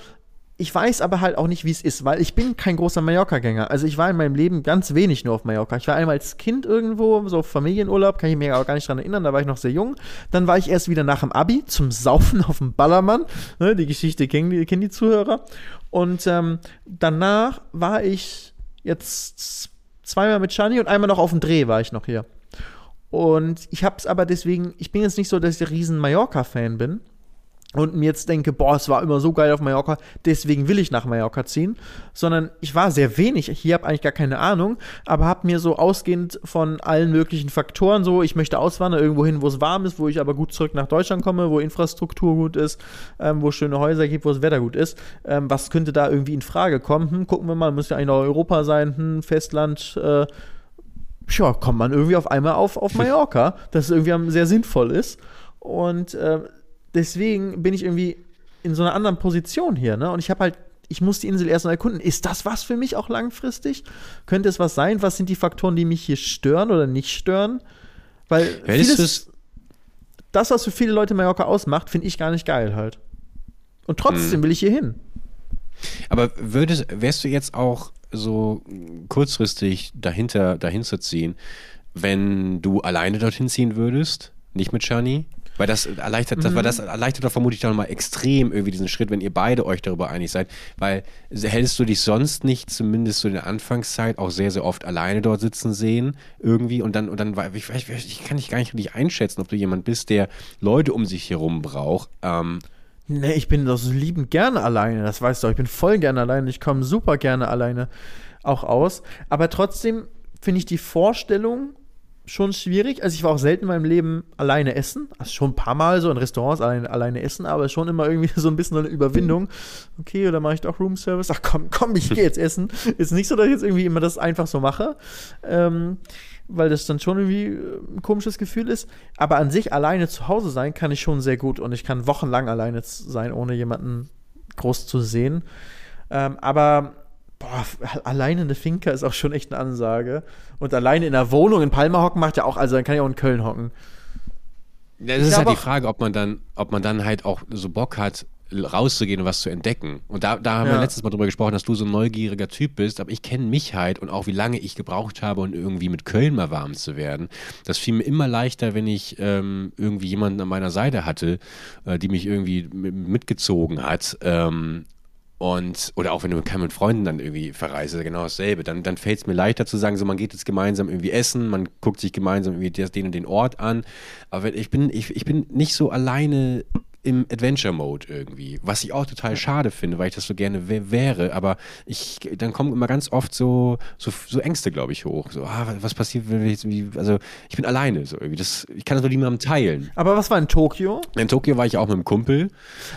ich weiß aber halt auch nicht, wie es ist, weil ich bin kein großer Mallorca-Gänger. Also ich war in meinem Leben ganz wenig nur auf Mallorca. Ich war einmal als Kind irgendwo, so Familienurlaub, kann ich mir aber gar nicht dran erinnern, da war ich noch sehr jung. Dann war ich erst wieder nach dem Abi zum Saufen auf dem Ballermann. Ne, die Geschichte kennen die, kennen die Zuhörer. Und ähm, danach war ich jetzt zweimal mit Shani und einmal noch auf dem Dreh war ich noch hier. Und ich habe es aber deswegen, ich bin jetzt nicht so, dass ich der riesen Mallorca-Fan bin und mir jetzt denke, boah, es war immer so geil auf Mallorca, deswegen will ich nach Mallorca ziehen, sondern ich war sehr wenig, hier habe eigentlich gar keine Ahnung, aber habe mir so ausgehend von allen möglichen Faktoren so, ich möchte auswandern irgendwo hin, wo es warm ist, wo ich aber gut zurück nach Deutschland komme, wo Infrastruktur gut ist, ähm, wo es schöne Häuser gibt, wo das Wetter gut ist, ähm, was könnte da irgendwie in Frage kommen? Hm, gucken wir mal, muss ja eigentlich noch Europa sein, hm, Festland, äh, ja, kommt man irgendwie auf einmal auf, auf Mallorca, das irgendwie sehr sinnvoll ist. Und äh, deswegen bin ich irgendwie in so einer anderen Position hier, ne? Und ich habe halt, ich muss die Insel erstmal erkunden. Ist das was für mich auch langfristig? Könnte es was sein? Was sind die Faktoren, die mich hier stören oder nicht stören? Weil vieles, das, was für viele Leute Mallorca ausmacht, finde ich gar nicht geil halt. Und trotzdem hm. will ich hier hin. Aber würdest, wärst du jetzt auch so kurzfristig dahinter, dahin zu ziehen, wenn du alleine dorthin ziehen würdest? Nicht mit Shani? Weil das erleichtert, mhm. das, weil das erleichtert doch vermutlich dann mal extrem irgendwie diesen Schritt, wenn ihr beide euch darüber einig seid. Weil hättest du dich sonst nicht, zumindest so in der Anfangszeit, auch sehr, sehr oft alleine dort sitzen sehen, irgendwie. Und dann, und dann ich, ich, ich kann dich gar nicht richtig einschätzen, ob du jemand bist, der Leute um sich herum braucht. Ähm, Nee, ich bin doch so liebend gerne alleine, das weißt du, ich bin voll gerne alleine, ich komme super gerne alleine auch aus. Aber trotzdem finde ich die Vorstellung schon schwierig. Also ich war auch selten in meinem Leben alleine essen. Also schon ein paar Mal so in Restaurants alleine, alleine essen, aber schon immer irgendwie so ein bisschen so eine Überwindung. Okay, oder mache ich doch Roomservice? Ach komm, komm, ich gehe jetzt essen. Ist nicht so, dass ich jetzt irgendwie immer das einfach so mache. Ähm, weil das dann schon irgendwie äh, ein komisches Gefühl ist. Aber an sich alleine zu Hause sein kann ich schon sehr gut und ich kann wochenlang alleine sein, ohne jemanden groß zu sehen. Ähm, aber boah, alleine eine Finca ist auch schon echt eine Ansage. Und alleine in der Wohnung in Palma hocken macht ja auch, also dann kann ich auch in Köln hocken. Ja, das ist halt die Frage, ob man dann, ob man dann halt auch so Bock hat, rauszugehen und was zu entdecken. Und da, da haben ja. wir letztes Mal drüber gesprochen, dass du so ein neugieriger Typ bist, aber ich kenne mich halt und auch wie lange ich gebraucht habe, um irgendwie mit Köln mal warm zu werden. Das fiel mir immer leichter, wenn ich ähm, irgendwie jemanden an meiner Seite hatte, äh, die mich irgendwie mitgezogen hat. Ähm, und, oder auch wenn du mit Freunden dann irgendwie verreist, genau dasselbe. Dann, dann fällt es mir leichter zu sagen, so man geht jetzt gemeinsam irgendwie essen, man guckt sich gemeinsam irgendwie den und den Ort an. Aber ich bin, ich, ich bin nicht so alleine im Adventure-Mode irgendwie, was ich auch total schade finde, weil ich das so gerne wäre, aber ich, dann kommen immer ganz oft so, so, so Ängste, glaube ich, hoch. So, ah, was passiert, wenn ich jetzt wie, also ich bin alleine, so irgendwie, das, ich kann das nur niemandem teilen. Aber was war in Tokio? In Tokio war ich auch mit einem Kumpel.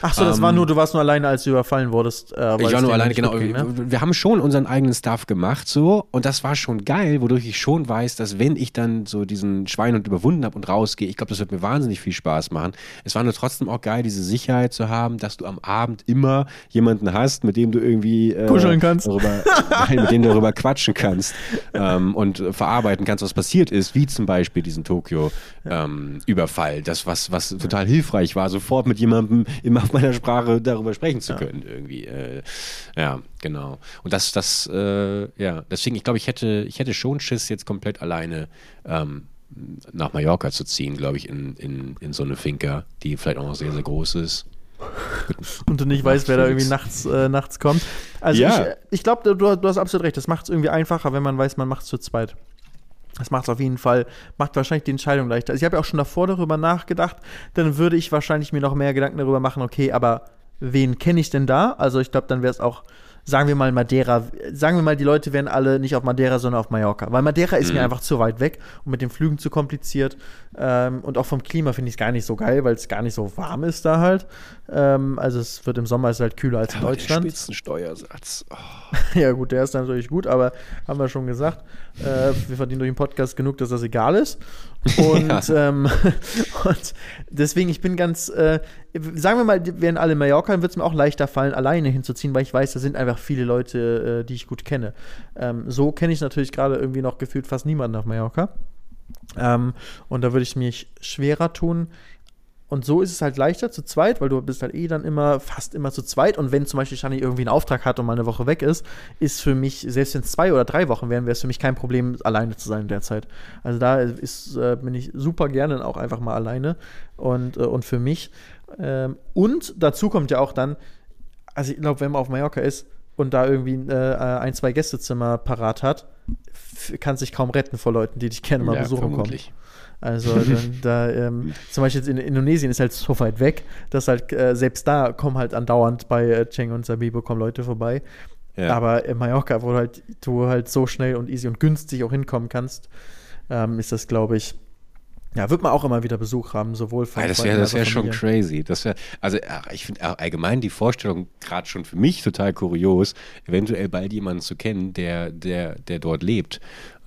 Ach so, das ähm, war nur, du warst nur alleine, als du überfallen wurdest. Äh, ich war nur alleine, genau. Ging, ne? Wir haben schon unseren eigenen Stuff gemacht, so, und das war schon geil, wodurch ich schon weiß, dass wenn ich dann so diesen Schweinhund überwunden habe und rausgehe, ich glaube, das wird mir wahnsinnig viel Spaß machen. Es war nur trotzdem auch geil, diese Sicherheit zu haben, dass du am Abend immer jemanden hast, mit dem du irgendwie äh, kuscheln kannst, darüber, nein, mit dem du darüber quatschen kannst ähm, und verarbeiten kannst, was passiert ist, wie zum Beispiel diesen Tokio-Überfall. Ähm, das, was, was total hilfreich war, sofort mit jemandem immer auf meiner Sprache darüber sprechen zu können, ja. irgendwie. Äh, ja, genau. Und das, das, äh, ja, deswegen, ich glaube, ich hätte, ich hätte schon Schiss, jetzt komplett alleine ähm, nach Mallorca zu ziehen, glaube ich, in, in, in so eine Finca, die vielleicht auch noch sehr, sehr groß ist. Und du nicht weißt, wer da irgendwie nachts, äh, nachts kommt. Also ja. ich, ich glaube, du, du, hast absolut recht. Das macht es irgendwie einfacher, wenn man weiß, man macht es zu zweit. Das macht es auf jeden Fall, macht wahrscheinlich die Entscheidung leichter. Also ich habe ja auch schon davor darüber nachgedacht, dann würde ich wahrscheinlich mir noch mehr Gedanken darüber machen, okay, aber wen kenne ich denn da? Also ich glaube, dann wäre es auch sagen wir mal Madeira, sagen wir mal, die Leute wären alle nicht auf Madeira, sondern auf Mallorca. Weil Madeira ist Mhm. mir einfach zu weit weg und mit den Flügen zu kompliziert. Ähm, und auch vom Klima finde ich es gar nicht so geil, weil es gar nicht so warm ist da halt. Ähm, also es wird im Sommer ist halt kühler als in Aber der Deutschland. Spitzensteuersatz. Oh. Ja, gut, der ist natürlich gut, aber haben wir schon gesagt. Äh, wir verdienen durch den Podcast genug, dass das egal ist. Und, ähm, und deswegen, ich bin ganz, äh, sagen wir mal, wären alle in Mallorca, dann wird es mir auch leichter fallen, alleine hinzuziehen, weil ich weiß, da sind einfach viele Leute, äh, die ich gut kenne. Ähm, so kenne ich natürlich gerade irgendwie noch gefühlt fast niemanden auf Mallorca. Ähm, und da würde ich mich schwerer tun. Und so ist es halt leichter zu zweit, weil du bist halt eh dann immer, fast immer zu zweit. Und wenn zum Beispiel Shani irgendwie einen Auftrag hat und mal eine Woche weg ist, ist für mich, selbst wenn es zwei oder drei Wochen wären, wäre es für mich kein Problem, alleine zu sein derzeit. Also da ist, äh, bin ich super gerne auch einfach mal alleine und, äh, und für mich. Ähm, und dazu kommt ja auch dann, also ich glaube, wenn man auf Mallorca ist und da irgendwie äh, ein, zwei Gästezimmer parat hat, kann sich kaum retten vor Leuten, die dich gerne mal Ja, besuchen kommen. Also dann, da, ähm, zum Beispiel jetzt in Indonesien ist halt so weit weg, dass halt äh, selbst da kommen halt andauernd bei äh, Cheng und Sabibo kommen Leute vorbei. Ja. Aber in Mallorca, wo du halt, du halt so schnell und easy und günstig auch hinkommen kannst, ähm, ist das, glaube ich, ja, wird man auch immer wieder Besuch haben, sowohl von Ja, das wäre das wär schon crazy. Das wär, also ach, ich finde allgemein die Vorstellung gerade schon für mich total kurios, eventuell bald jemanden zu kennen, der, der, der dort lebt.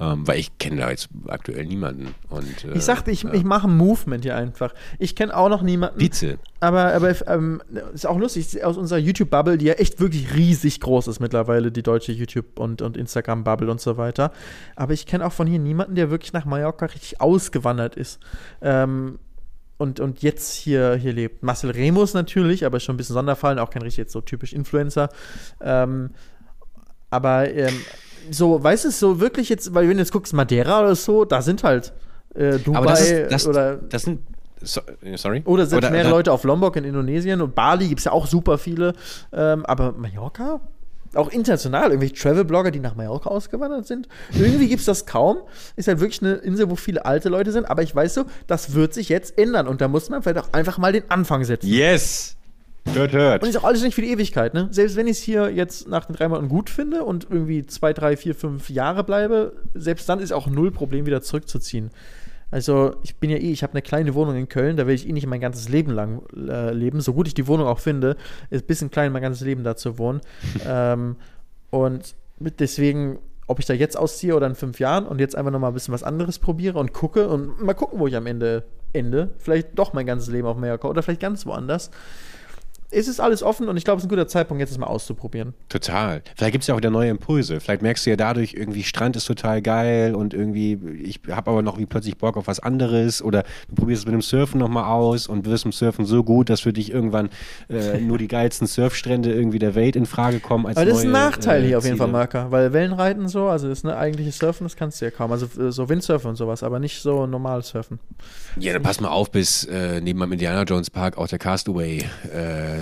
Ähm, weil ich kenne da jetzt aktuell niemanden. Und, äh, Ich sagte, ich, ja. ich mache ein Movement hier einfach. Ich kenne auch noch niemanden. Bitte. Aber, aber ähm, ist auch lustig, aus unserer YouTube-Bubble, die ja echt wirklich riesig groß ist mittlerweile, die deutsche YouTube- und, und Instagram-Bubble und so weiter. Aber ich kenne auch von hier niemanden, der wirklich nach Mallorca richtig ausgewandert ist. Ähm, und, und jetzt hier, hier lebt. Marcel Remus natürlich, aber schon ein bisschen Sonderfall, auch kein richtig jetzt so typisch Influencer. Ähm, aber ähm, so, weißt du, so wirklich jetzt, weil wenn du jetzt guckst, Madeira oder so, da sind halt äh, Dubai Aber das, ist, das, oder das sind. So, äh, sorry? oder selbst mehrere da- Leute auf Lombok in Indonesien und Bali gibt es ja auch super viele. Ähm, aber Mallorca? Auch international, irgendwelche Travel-Blogger, die nach Mallorca ausgewandert sind. Irgendwie gibt es das kaum. Ist halt wirklich eine Insel, wo viele alte Leute sind. Aber ich weiß so, das wird sich jetzt ändern. Und da muss man vielleicht auch einfach mal den Anfang setzen. Yes! Hört, hört. Und ist auch alles nicht für die Ewigkeit, ne? Selbst wenn ich es hier jetzt nach den drei Monaten gut finde und irgendwie zwei, drei, vier, fünf Jahre bleibe, selbst dann ist auch null Problem, wieder zurückzuziehen. Also, ich bin ja eh, ich habe eine kleine Wohnung in Köln, da will ich eh nicht mein ganzes Leben lang äh, leben. So gut ich die Wohnung auch finde, ist ein bisschen klein, mein ganzes Leben da zu wohnen. ähm, und mit deswegen, ob ich da jetzt ausziehe oder in fünf Jahren und jetzt einfach noch mal ein bisschen was anderes probiere und gucke und mal gucken, wo ich am Ende ende. Vielleicht doch mein ganzes Leben auf Mallorca oder vielleicht ganz woanders es ist alles offen und ich glaube, es ist ein guter Zeitpunkt, jetzt es mal auszuprobieren. Total. Vielleicht gibt es ja auch wieder neue Impulse. Vielleicht merkst du ja dadurch, irgendwie Strand ist total geil und irgendwie, ich habe aber noch wie plötzlich Bock auf was anderes oder du probierst es mit dem Surfen nochmal aus und wirst im Surfen so gut, dass für dich irgendwann äh, nur die geilsten Surfstrände irgendwie der Welt in Frage kommen. Als Aber das ist ein neue, Nachteil äh, hier auf jeden Fall. Marker, weil Wellenreiten so, also das ne, eigentliche Surfen, das kannst du ja kaum. Also äh, so Windsurfen und sowas, aber nicht so normal surfen. Ja, dann pass mal auf, bis äh, neben dem Indiana Jones Park auch der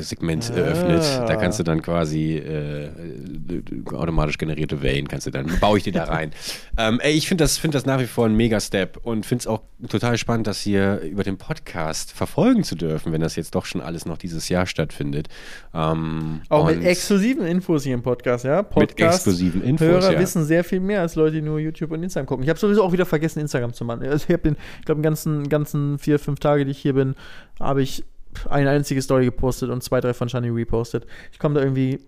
Castaway-Segment eröffnet. Da kannst du dann quasi äh, automatisch generierte Wellen, kannst du dann, baue ich dir da rein. ähm, ey, ich finde das, find das nach wie vor ein Mega-Step und finde es auch total spannend, das hier über den Podcast verfolgen zu dürfen, wenn das jetzt doch schon alles noch dieses Jahr stattfindet. Ähm, Auch mit exklusiven Infos hier im Podcast, ja? Podcast exklusiven Infos, Hörer ja. wissen sehr viel mehr als Leute, die nur YouTube und Instagram gucken. Ich habe sowieso auch wieder vergessen, Instagram zu machen. Also ich habe den, ich glaube, den ganzen, ganzen vier, fünf Tage, die ich hier bin, habe ich ein einziges Story gepostet und zwei, drei von Shani repostet. Ich komme da irgendwie.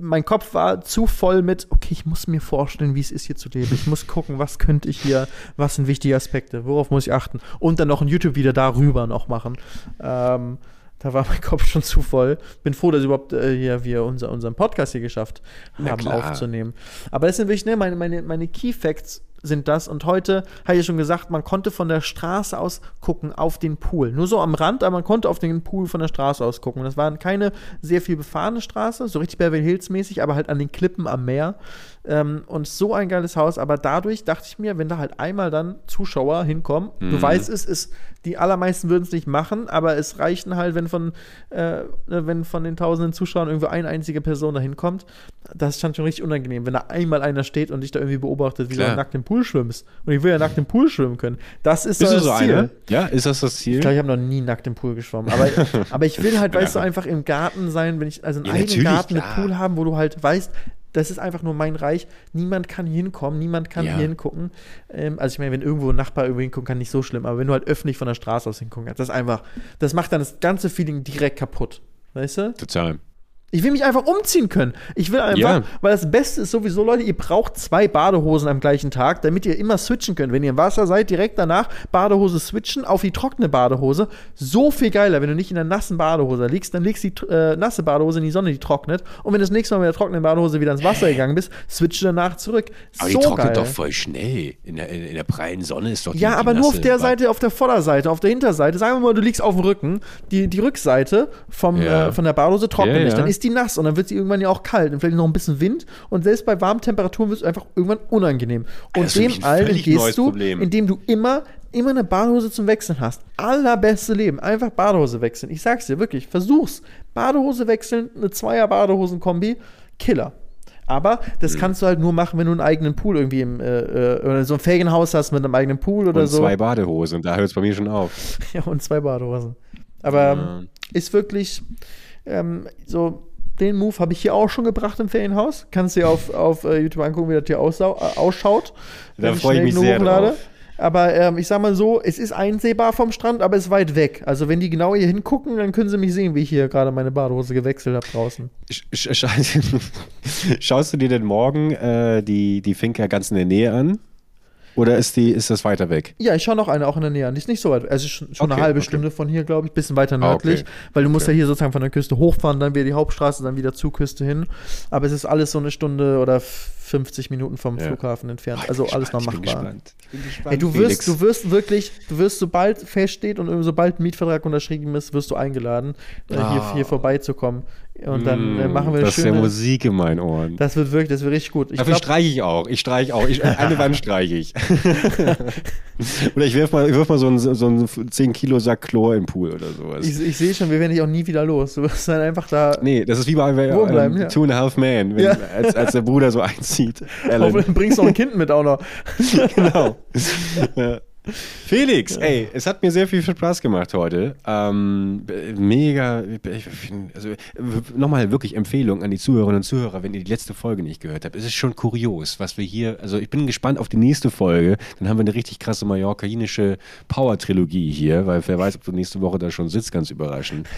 Mein Kopf war zu voll mit, okay, ich muss mir vorstellen, wie es ist, hier zu leben. Ich muss gucken, was könnte ich hier, was sind wichtige Aspekte, worauf muss ich achten. Und dann noch ein YouTube-Video darüber noch machen. Ähm, da war mein Kopf schon zu voll. Bin froh, dass überhaupt äh, hier wir unser, unseren Podcast hier geschafft haben aufzunehmen. Aber das sind wirklich, ne, meine, meine, meine Key Facts sind das. Und heute habe ich schon gesagt, man konnte von der Straße aus gucken auf den Pool. Nur so am Rand, aber man konnte auf den Pool von der Straße aus gucken. Das war keine sehr viel befahrene Straße, so richtig Beverly Hills mäßig, aber halt an den Klippen am Meer. Ähm, und so ein geiles Haus. Aber dadurch dachte ich mir, wenn da halt einmal dann Zuschauer hinkommen, du weißt es, ist, die allermeisten würden es nicht machen, aber es reichen halt, wenn von, äh, wenn von den tausenden Zuschauern irgendwie eine einzige Person da hinkommt. Das ist schon richtig unangenehm, wenn da einmal einer steht und dich da irgendwie beobachtet, wie Klar. du nackt im Pool schwimmst. Und ich will ja nackt im Pool schwimmen können. Das ist Bist du das so Ziel. einer? Ja, ist das das Ziel? Ich glaube, ich habe noch nie nackt im Pool geschwommen. Aber, aber ich will halt, weißt du, einfach im Garten sein, wenn ich, also einen Ja, eigenen Garten mit klar. Pool haben, wo du halt weißt, das ist einfach nur mein Reich. Niemand kann hier hinkommen, niemand kann Ja. hier hingucken. Ähm, also ich meine, wenn irgendwo ein Nachbar irgendwo hingucken kann, nicht so schlimm. Aber wenn du halt öffentlich von der Straße aus hingucken kannst, das ist einfach, das macht dann das ganze Feeling direkt kaputt. Weißt du? Total. Ich will mich einfach umziehen können. Ich will einfach, Ja. weil das Beste ist sowieso, Leute, ihr braucht zwei Badehosen am gleichen Tag, damit ihr immer switchen könnt. Wenn ihr im Wasser seid, direkt danach Badehose switchen auf die trockene Badehose. So viel geiler, wenn du nicht in der nassen Badehose liegst, dann legst du die äh, nasse Badehose in die Sonne, die trocknet. Und wenn du das nächste Mal mit der trockenen Badehose wieder ins Wasser gegangen bist, switche danach zurück. Aber so die trocknet geil. doch voll schnell. In der, in, in der prallen Sonne ist doch die Ja, die aber nur auf der Bad- Seite, auf der Vorderseite, auf der Hinterseite. Sagen wir mal, du liegst auf dem Rücken, die, die Rückseite vom, Ja. äh, von der Badehose trocknet Ja, nicht. Dann ist die nass und dann wird sie irgendwann ja auch kalt und vielleicht noch ein bisschen Wind. Und selbst bei warmen Temperaturen wird es einfach irgendwann unangenehm. Und Das ist dem allen entgehst du, Problem. indem du immer, immer eine Badehose zum Wechseln hast. Allerbeste Leben. Einfach Badehose wechseln. Ich sag's dir wirklich, versuch's. Badehose wechseln, eine Zweier-Badehosen-Kombi, Killer. Aber das Hm. kannst du halt nur machen, wenn du einen eigenen Pool irgendwie im, äh, äh, oder so ein Ferienhaus hast mit einem eigenen Pool oder Und so. zwei Badehosen. Da hört es bei mir schon auf. Ja, und zwei Badehosen. Aber ähm, ist wirklich ähm, so, den Move habe ich hier auch schon gebracht im Ferienhaus. Kannst du dir auf, auf äh, YouTube angucken, wie das hier aussau äh, ausschaut. Da wenn freu ich mich sehr hochlade. drauf. Aber ähm, ich sag mal so, es ist einsehbar vom Strand, aber es ist weit weg. Also wenn die genau hier hingucken, dann können sie mich sehen, wie ich hier gerade meine Badehose gewechselt habe draußen. Sch Schaust du dir denn morgen äh, die, die Finca ganz in der Nähe an? Oder ist, die, ist das weiter weg? Ja, ich schaue noch eine auch in der Nähe an. Die ist nicht so weit. Also schon, schon Okay, eine halbe okay. Stunde von hier, glaube ich, bisschen weiter Ah, okay. nördlich. Weil du musst ja hier sozusagen von der Küste hochfahren, dann wieder die Hauptstraße, dann wieder zur Küste hin. Aber es ist alles so eine Stunde oder 50 Minuten vom Ja. Flughafen entfernt. Oh, also alles noch gespannt, machbar. Ich bin gespannt. Ich bin gespannt Ey, du Felix. wirst, du wirst wirklich, du wirst, sobald feststeht und sobald ein Mietvertrag unterschrieben ist, wirst du eingeladen, äh, hier, Ah. hier vorbeizukommen. Und dann äh, machen wir Das ist ja. Musik in meinen Ohren. Das wird wirklich, das wird richtig gut. Ich Dafür streiche ich auch. Ich streiche auch. Ich, eine Wand streiche ich. oder ich werf mal, ich wirf mal so einen, so einen 10 Kilo Sack Chlor im Pool oder sowas. ich, ich sehe schon, wir werden dich auch nie wieder los. Du wirst dann einfach da. nee, das ist wie bei Wo bleiben, ähm, ja. Two and a Half Man, wenn, Ja. als, als der Bruder so einzieht. Alan. Hoffentlich bringst du noch ein Kind mit auch noch. genau. ja. Felix, ey, es hat mir sehr viel Spaß gemacht heute. Ähm, mega, also nochmal wirklich Empfehlung an die Zuhörerinnen und Zuhörer, wenn ihr die letzte Folge nicht gehört habt. Es ist schon kurios, was wir hier, also ich bin gespannt auf die nächste Folge. Dann haben wir eine richtig krasse mallorquinische Power-Trilogie hier, weil wer weiß, ob du nächste Woche da schon sitzt, ganz überraschend.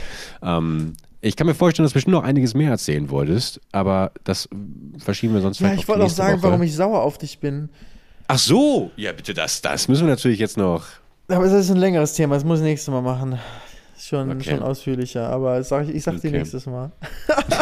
Ähm, ich kann mir vorstellen, dass du bestimmt noch einiges mehr erzählen wolltest, aber das verschieben wir sonst Ja, ich wollte auch sagen, Woche. warum ich sauer auf dich bin. Ach so, ja bitte das, das müssen wir natürlich jetzt noch. Aber es ist ein längeres Thema, das muss ich nächstes Mal machen. Schon, Okay. schon ausführlicher, aber sag ich, ich sag dir Okay. nächstes Mal.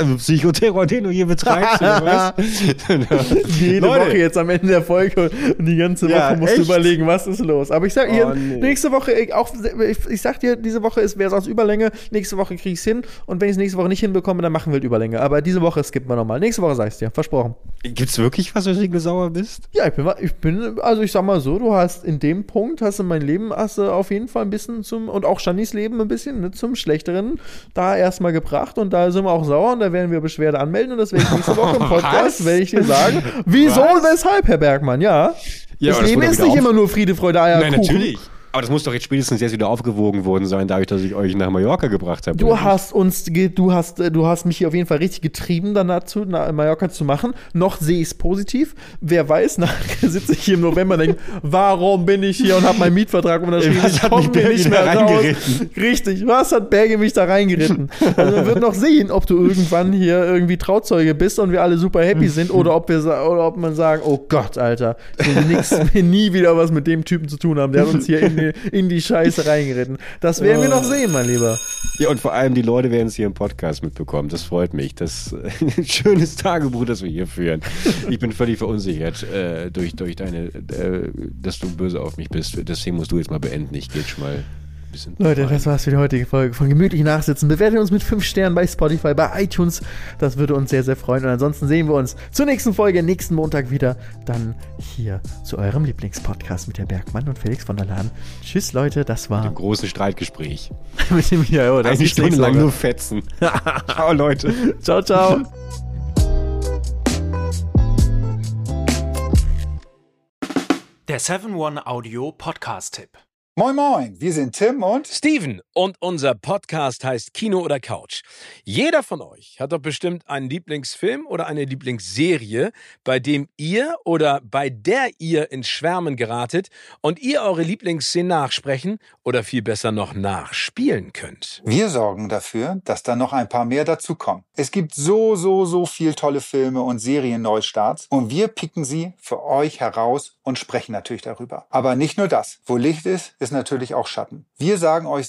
Ein Psychoterror, den du hier betreibst, oder was? Jede Leute. Woche jetzt am Ende der Folge und die ganze Woche Ja, musst du echt? überlegen, was ist los. Aber ich sag Oh, nee. nächste Woche, ich, auch, ich, ich sag dir, diese Woche ist, wäre sonst Überlänge, nächste Woche krieg ich's hin und wenn ich es nächste Woche nicht hinbekomme, dann machen wir halt Überlänge. Aber diese Woche skippen wir nochmal. Nächste Woche sag ich's dir, versprochen. Gibt's wirklich was, weswegen du sauer bist? Ja, ich bin, ich bin, also ich sag mal so, du hast in dem Punkt, hast du mein Leben, hast du auf jeden Fall ein bisschen zum, und auch Shannys Leben ein bisschen ne, zum Schlechteren da erstmal gebracht und da sind wir auch sauer und da werden wir Beschwerde anmelden und das werde ich nächste Woche im Podcast, werde ich dir sagen, wieso und weshalb, Herr Bergmann, ja. Ja, das Leben ist nicht auf- immer nur Friede, Freude, Eier, Kuchen. Aber das muss doch jetzt spätestens jetzt wieder aufgewogen worden sein, dadurch, dass ich euch nach Mallorca gebracht habe. Du hast uns, du hast, äh, du hast mich hier auf jeden Fall richtig getrieben, dann dazu, nach Mallorca zu machen. Noch sehe ich es positiv. Wer weiß, nachher sitze ich hier im November und denke, warum bin ich hier und habe meinen Mietvertrag unterschrieben? Was Ich hat mich Berge nicht da mehr raus. reingeritten? Richtig, was hat Berge mich da reingeritten? Also man wird noch sehen, ob du irgendwann hier irgendwie Trauzeuge bist und wir alle super happy sind oder ob wir oder ob man sagen, oh Gott, Alter, ich will, nix, will nie wieder was mit dem Typen zu tun haben. Der hat uns hier in die, in die Scheiße reingeritten. Das werden wir noch sehen, mein Lieber. Ja, und vor allem die Leute werden es hier im Podcast mitbekommen. Das freut mich. Das ist ein schönes Tagebuch, das wir hier führen. Ich bin völlig verunsichert äh, durch, durch deine, äh, dass du böse auf mich bist. Deswegen musst du jetzt mal beenden. Ich gehe schon mal bisschen. Leute, das war's für die heutige Folge von Gemütlich Nachsitzen. Bewertet uns mit 5 Sternen bei Spotify, bei iTunes. Das würde uns sehr, sehr freuen. Und ansonsten sehen wir uns zur nächsten Folge, nächsten Montag wieder. Dann hier zu eurem Lieblingspodcast mit der Bergmann und Felix von der Lahn. Tschüss, Leute, das war. Im großen Streitgespräch. mit dem ja, oh, das Eine ist Stunde lang nur fetzen. Ciao, Leute. Ciao, ciao. Der 7-One-Audio-Podcast-Tipp. Moin Moin, wir sind Tim und Steven und unser Podcast heißt Kino oder Couch. Jeder von euch hat doch bestimmt einen Lieblingsfilm oder eine Lieblingsserie, bei dem ihr oder bei der ihr ins Schwärmen geratet und ihr eure Lieblingsszenen nachsprechen oder viel besser noch nachspielen könnt. wir sorgen dafür, dass da noch ein paar mehr dazukommen. Es gibt so, so, so viel tolle Filme und Serien-Neustarts und wir picken sie für euch heraus und sprechen natürlich darüber. Aber nicht nur das. Wo Licht ist, ist natürlich auch Schatten. Wir sagen euch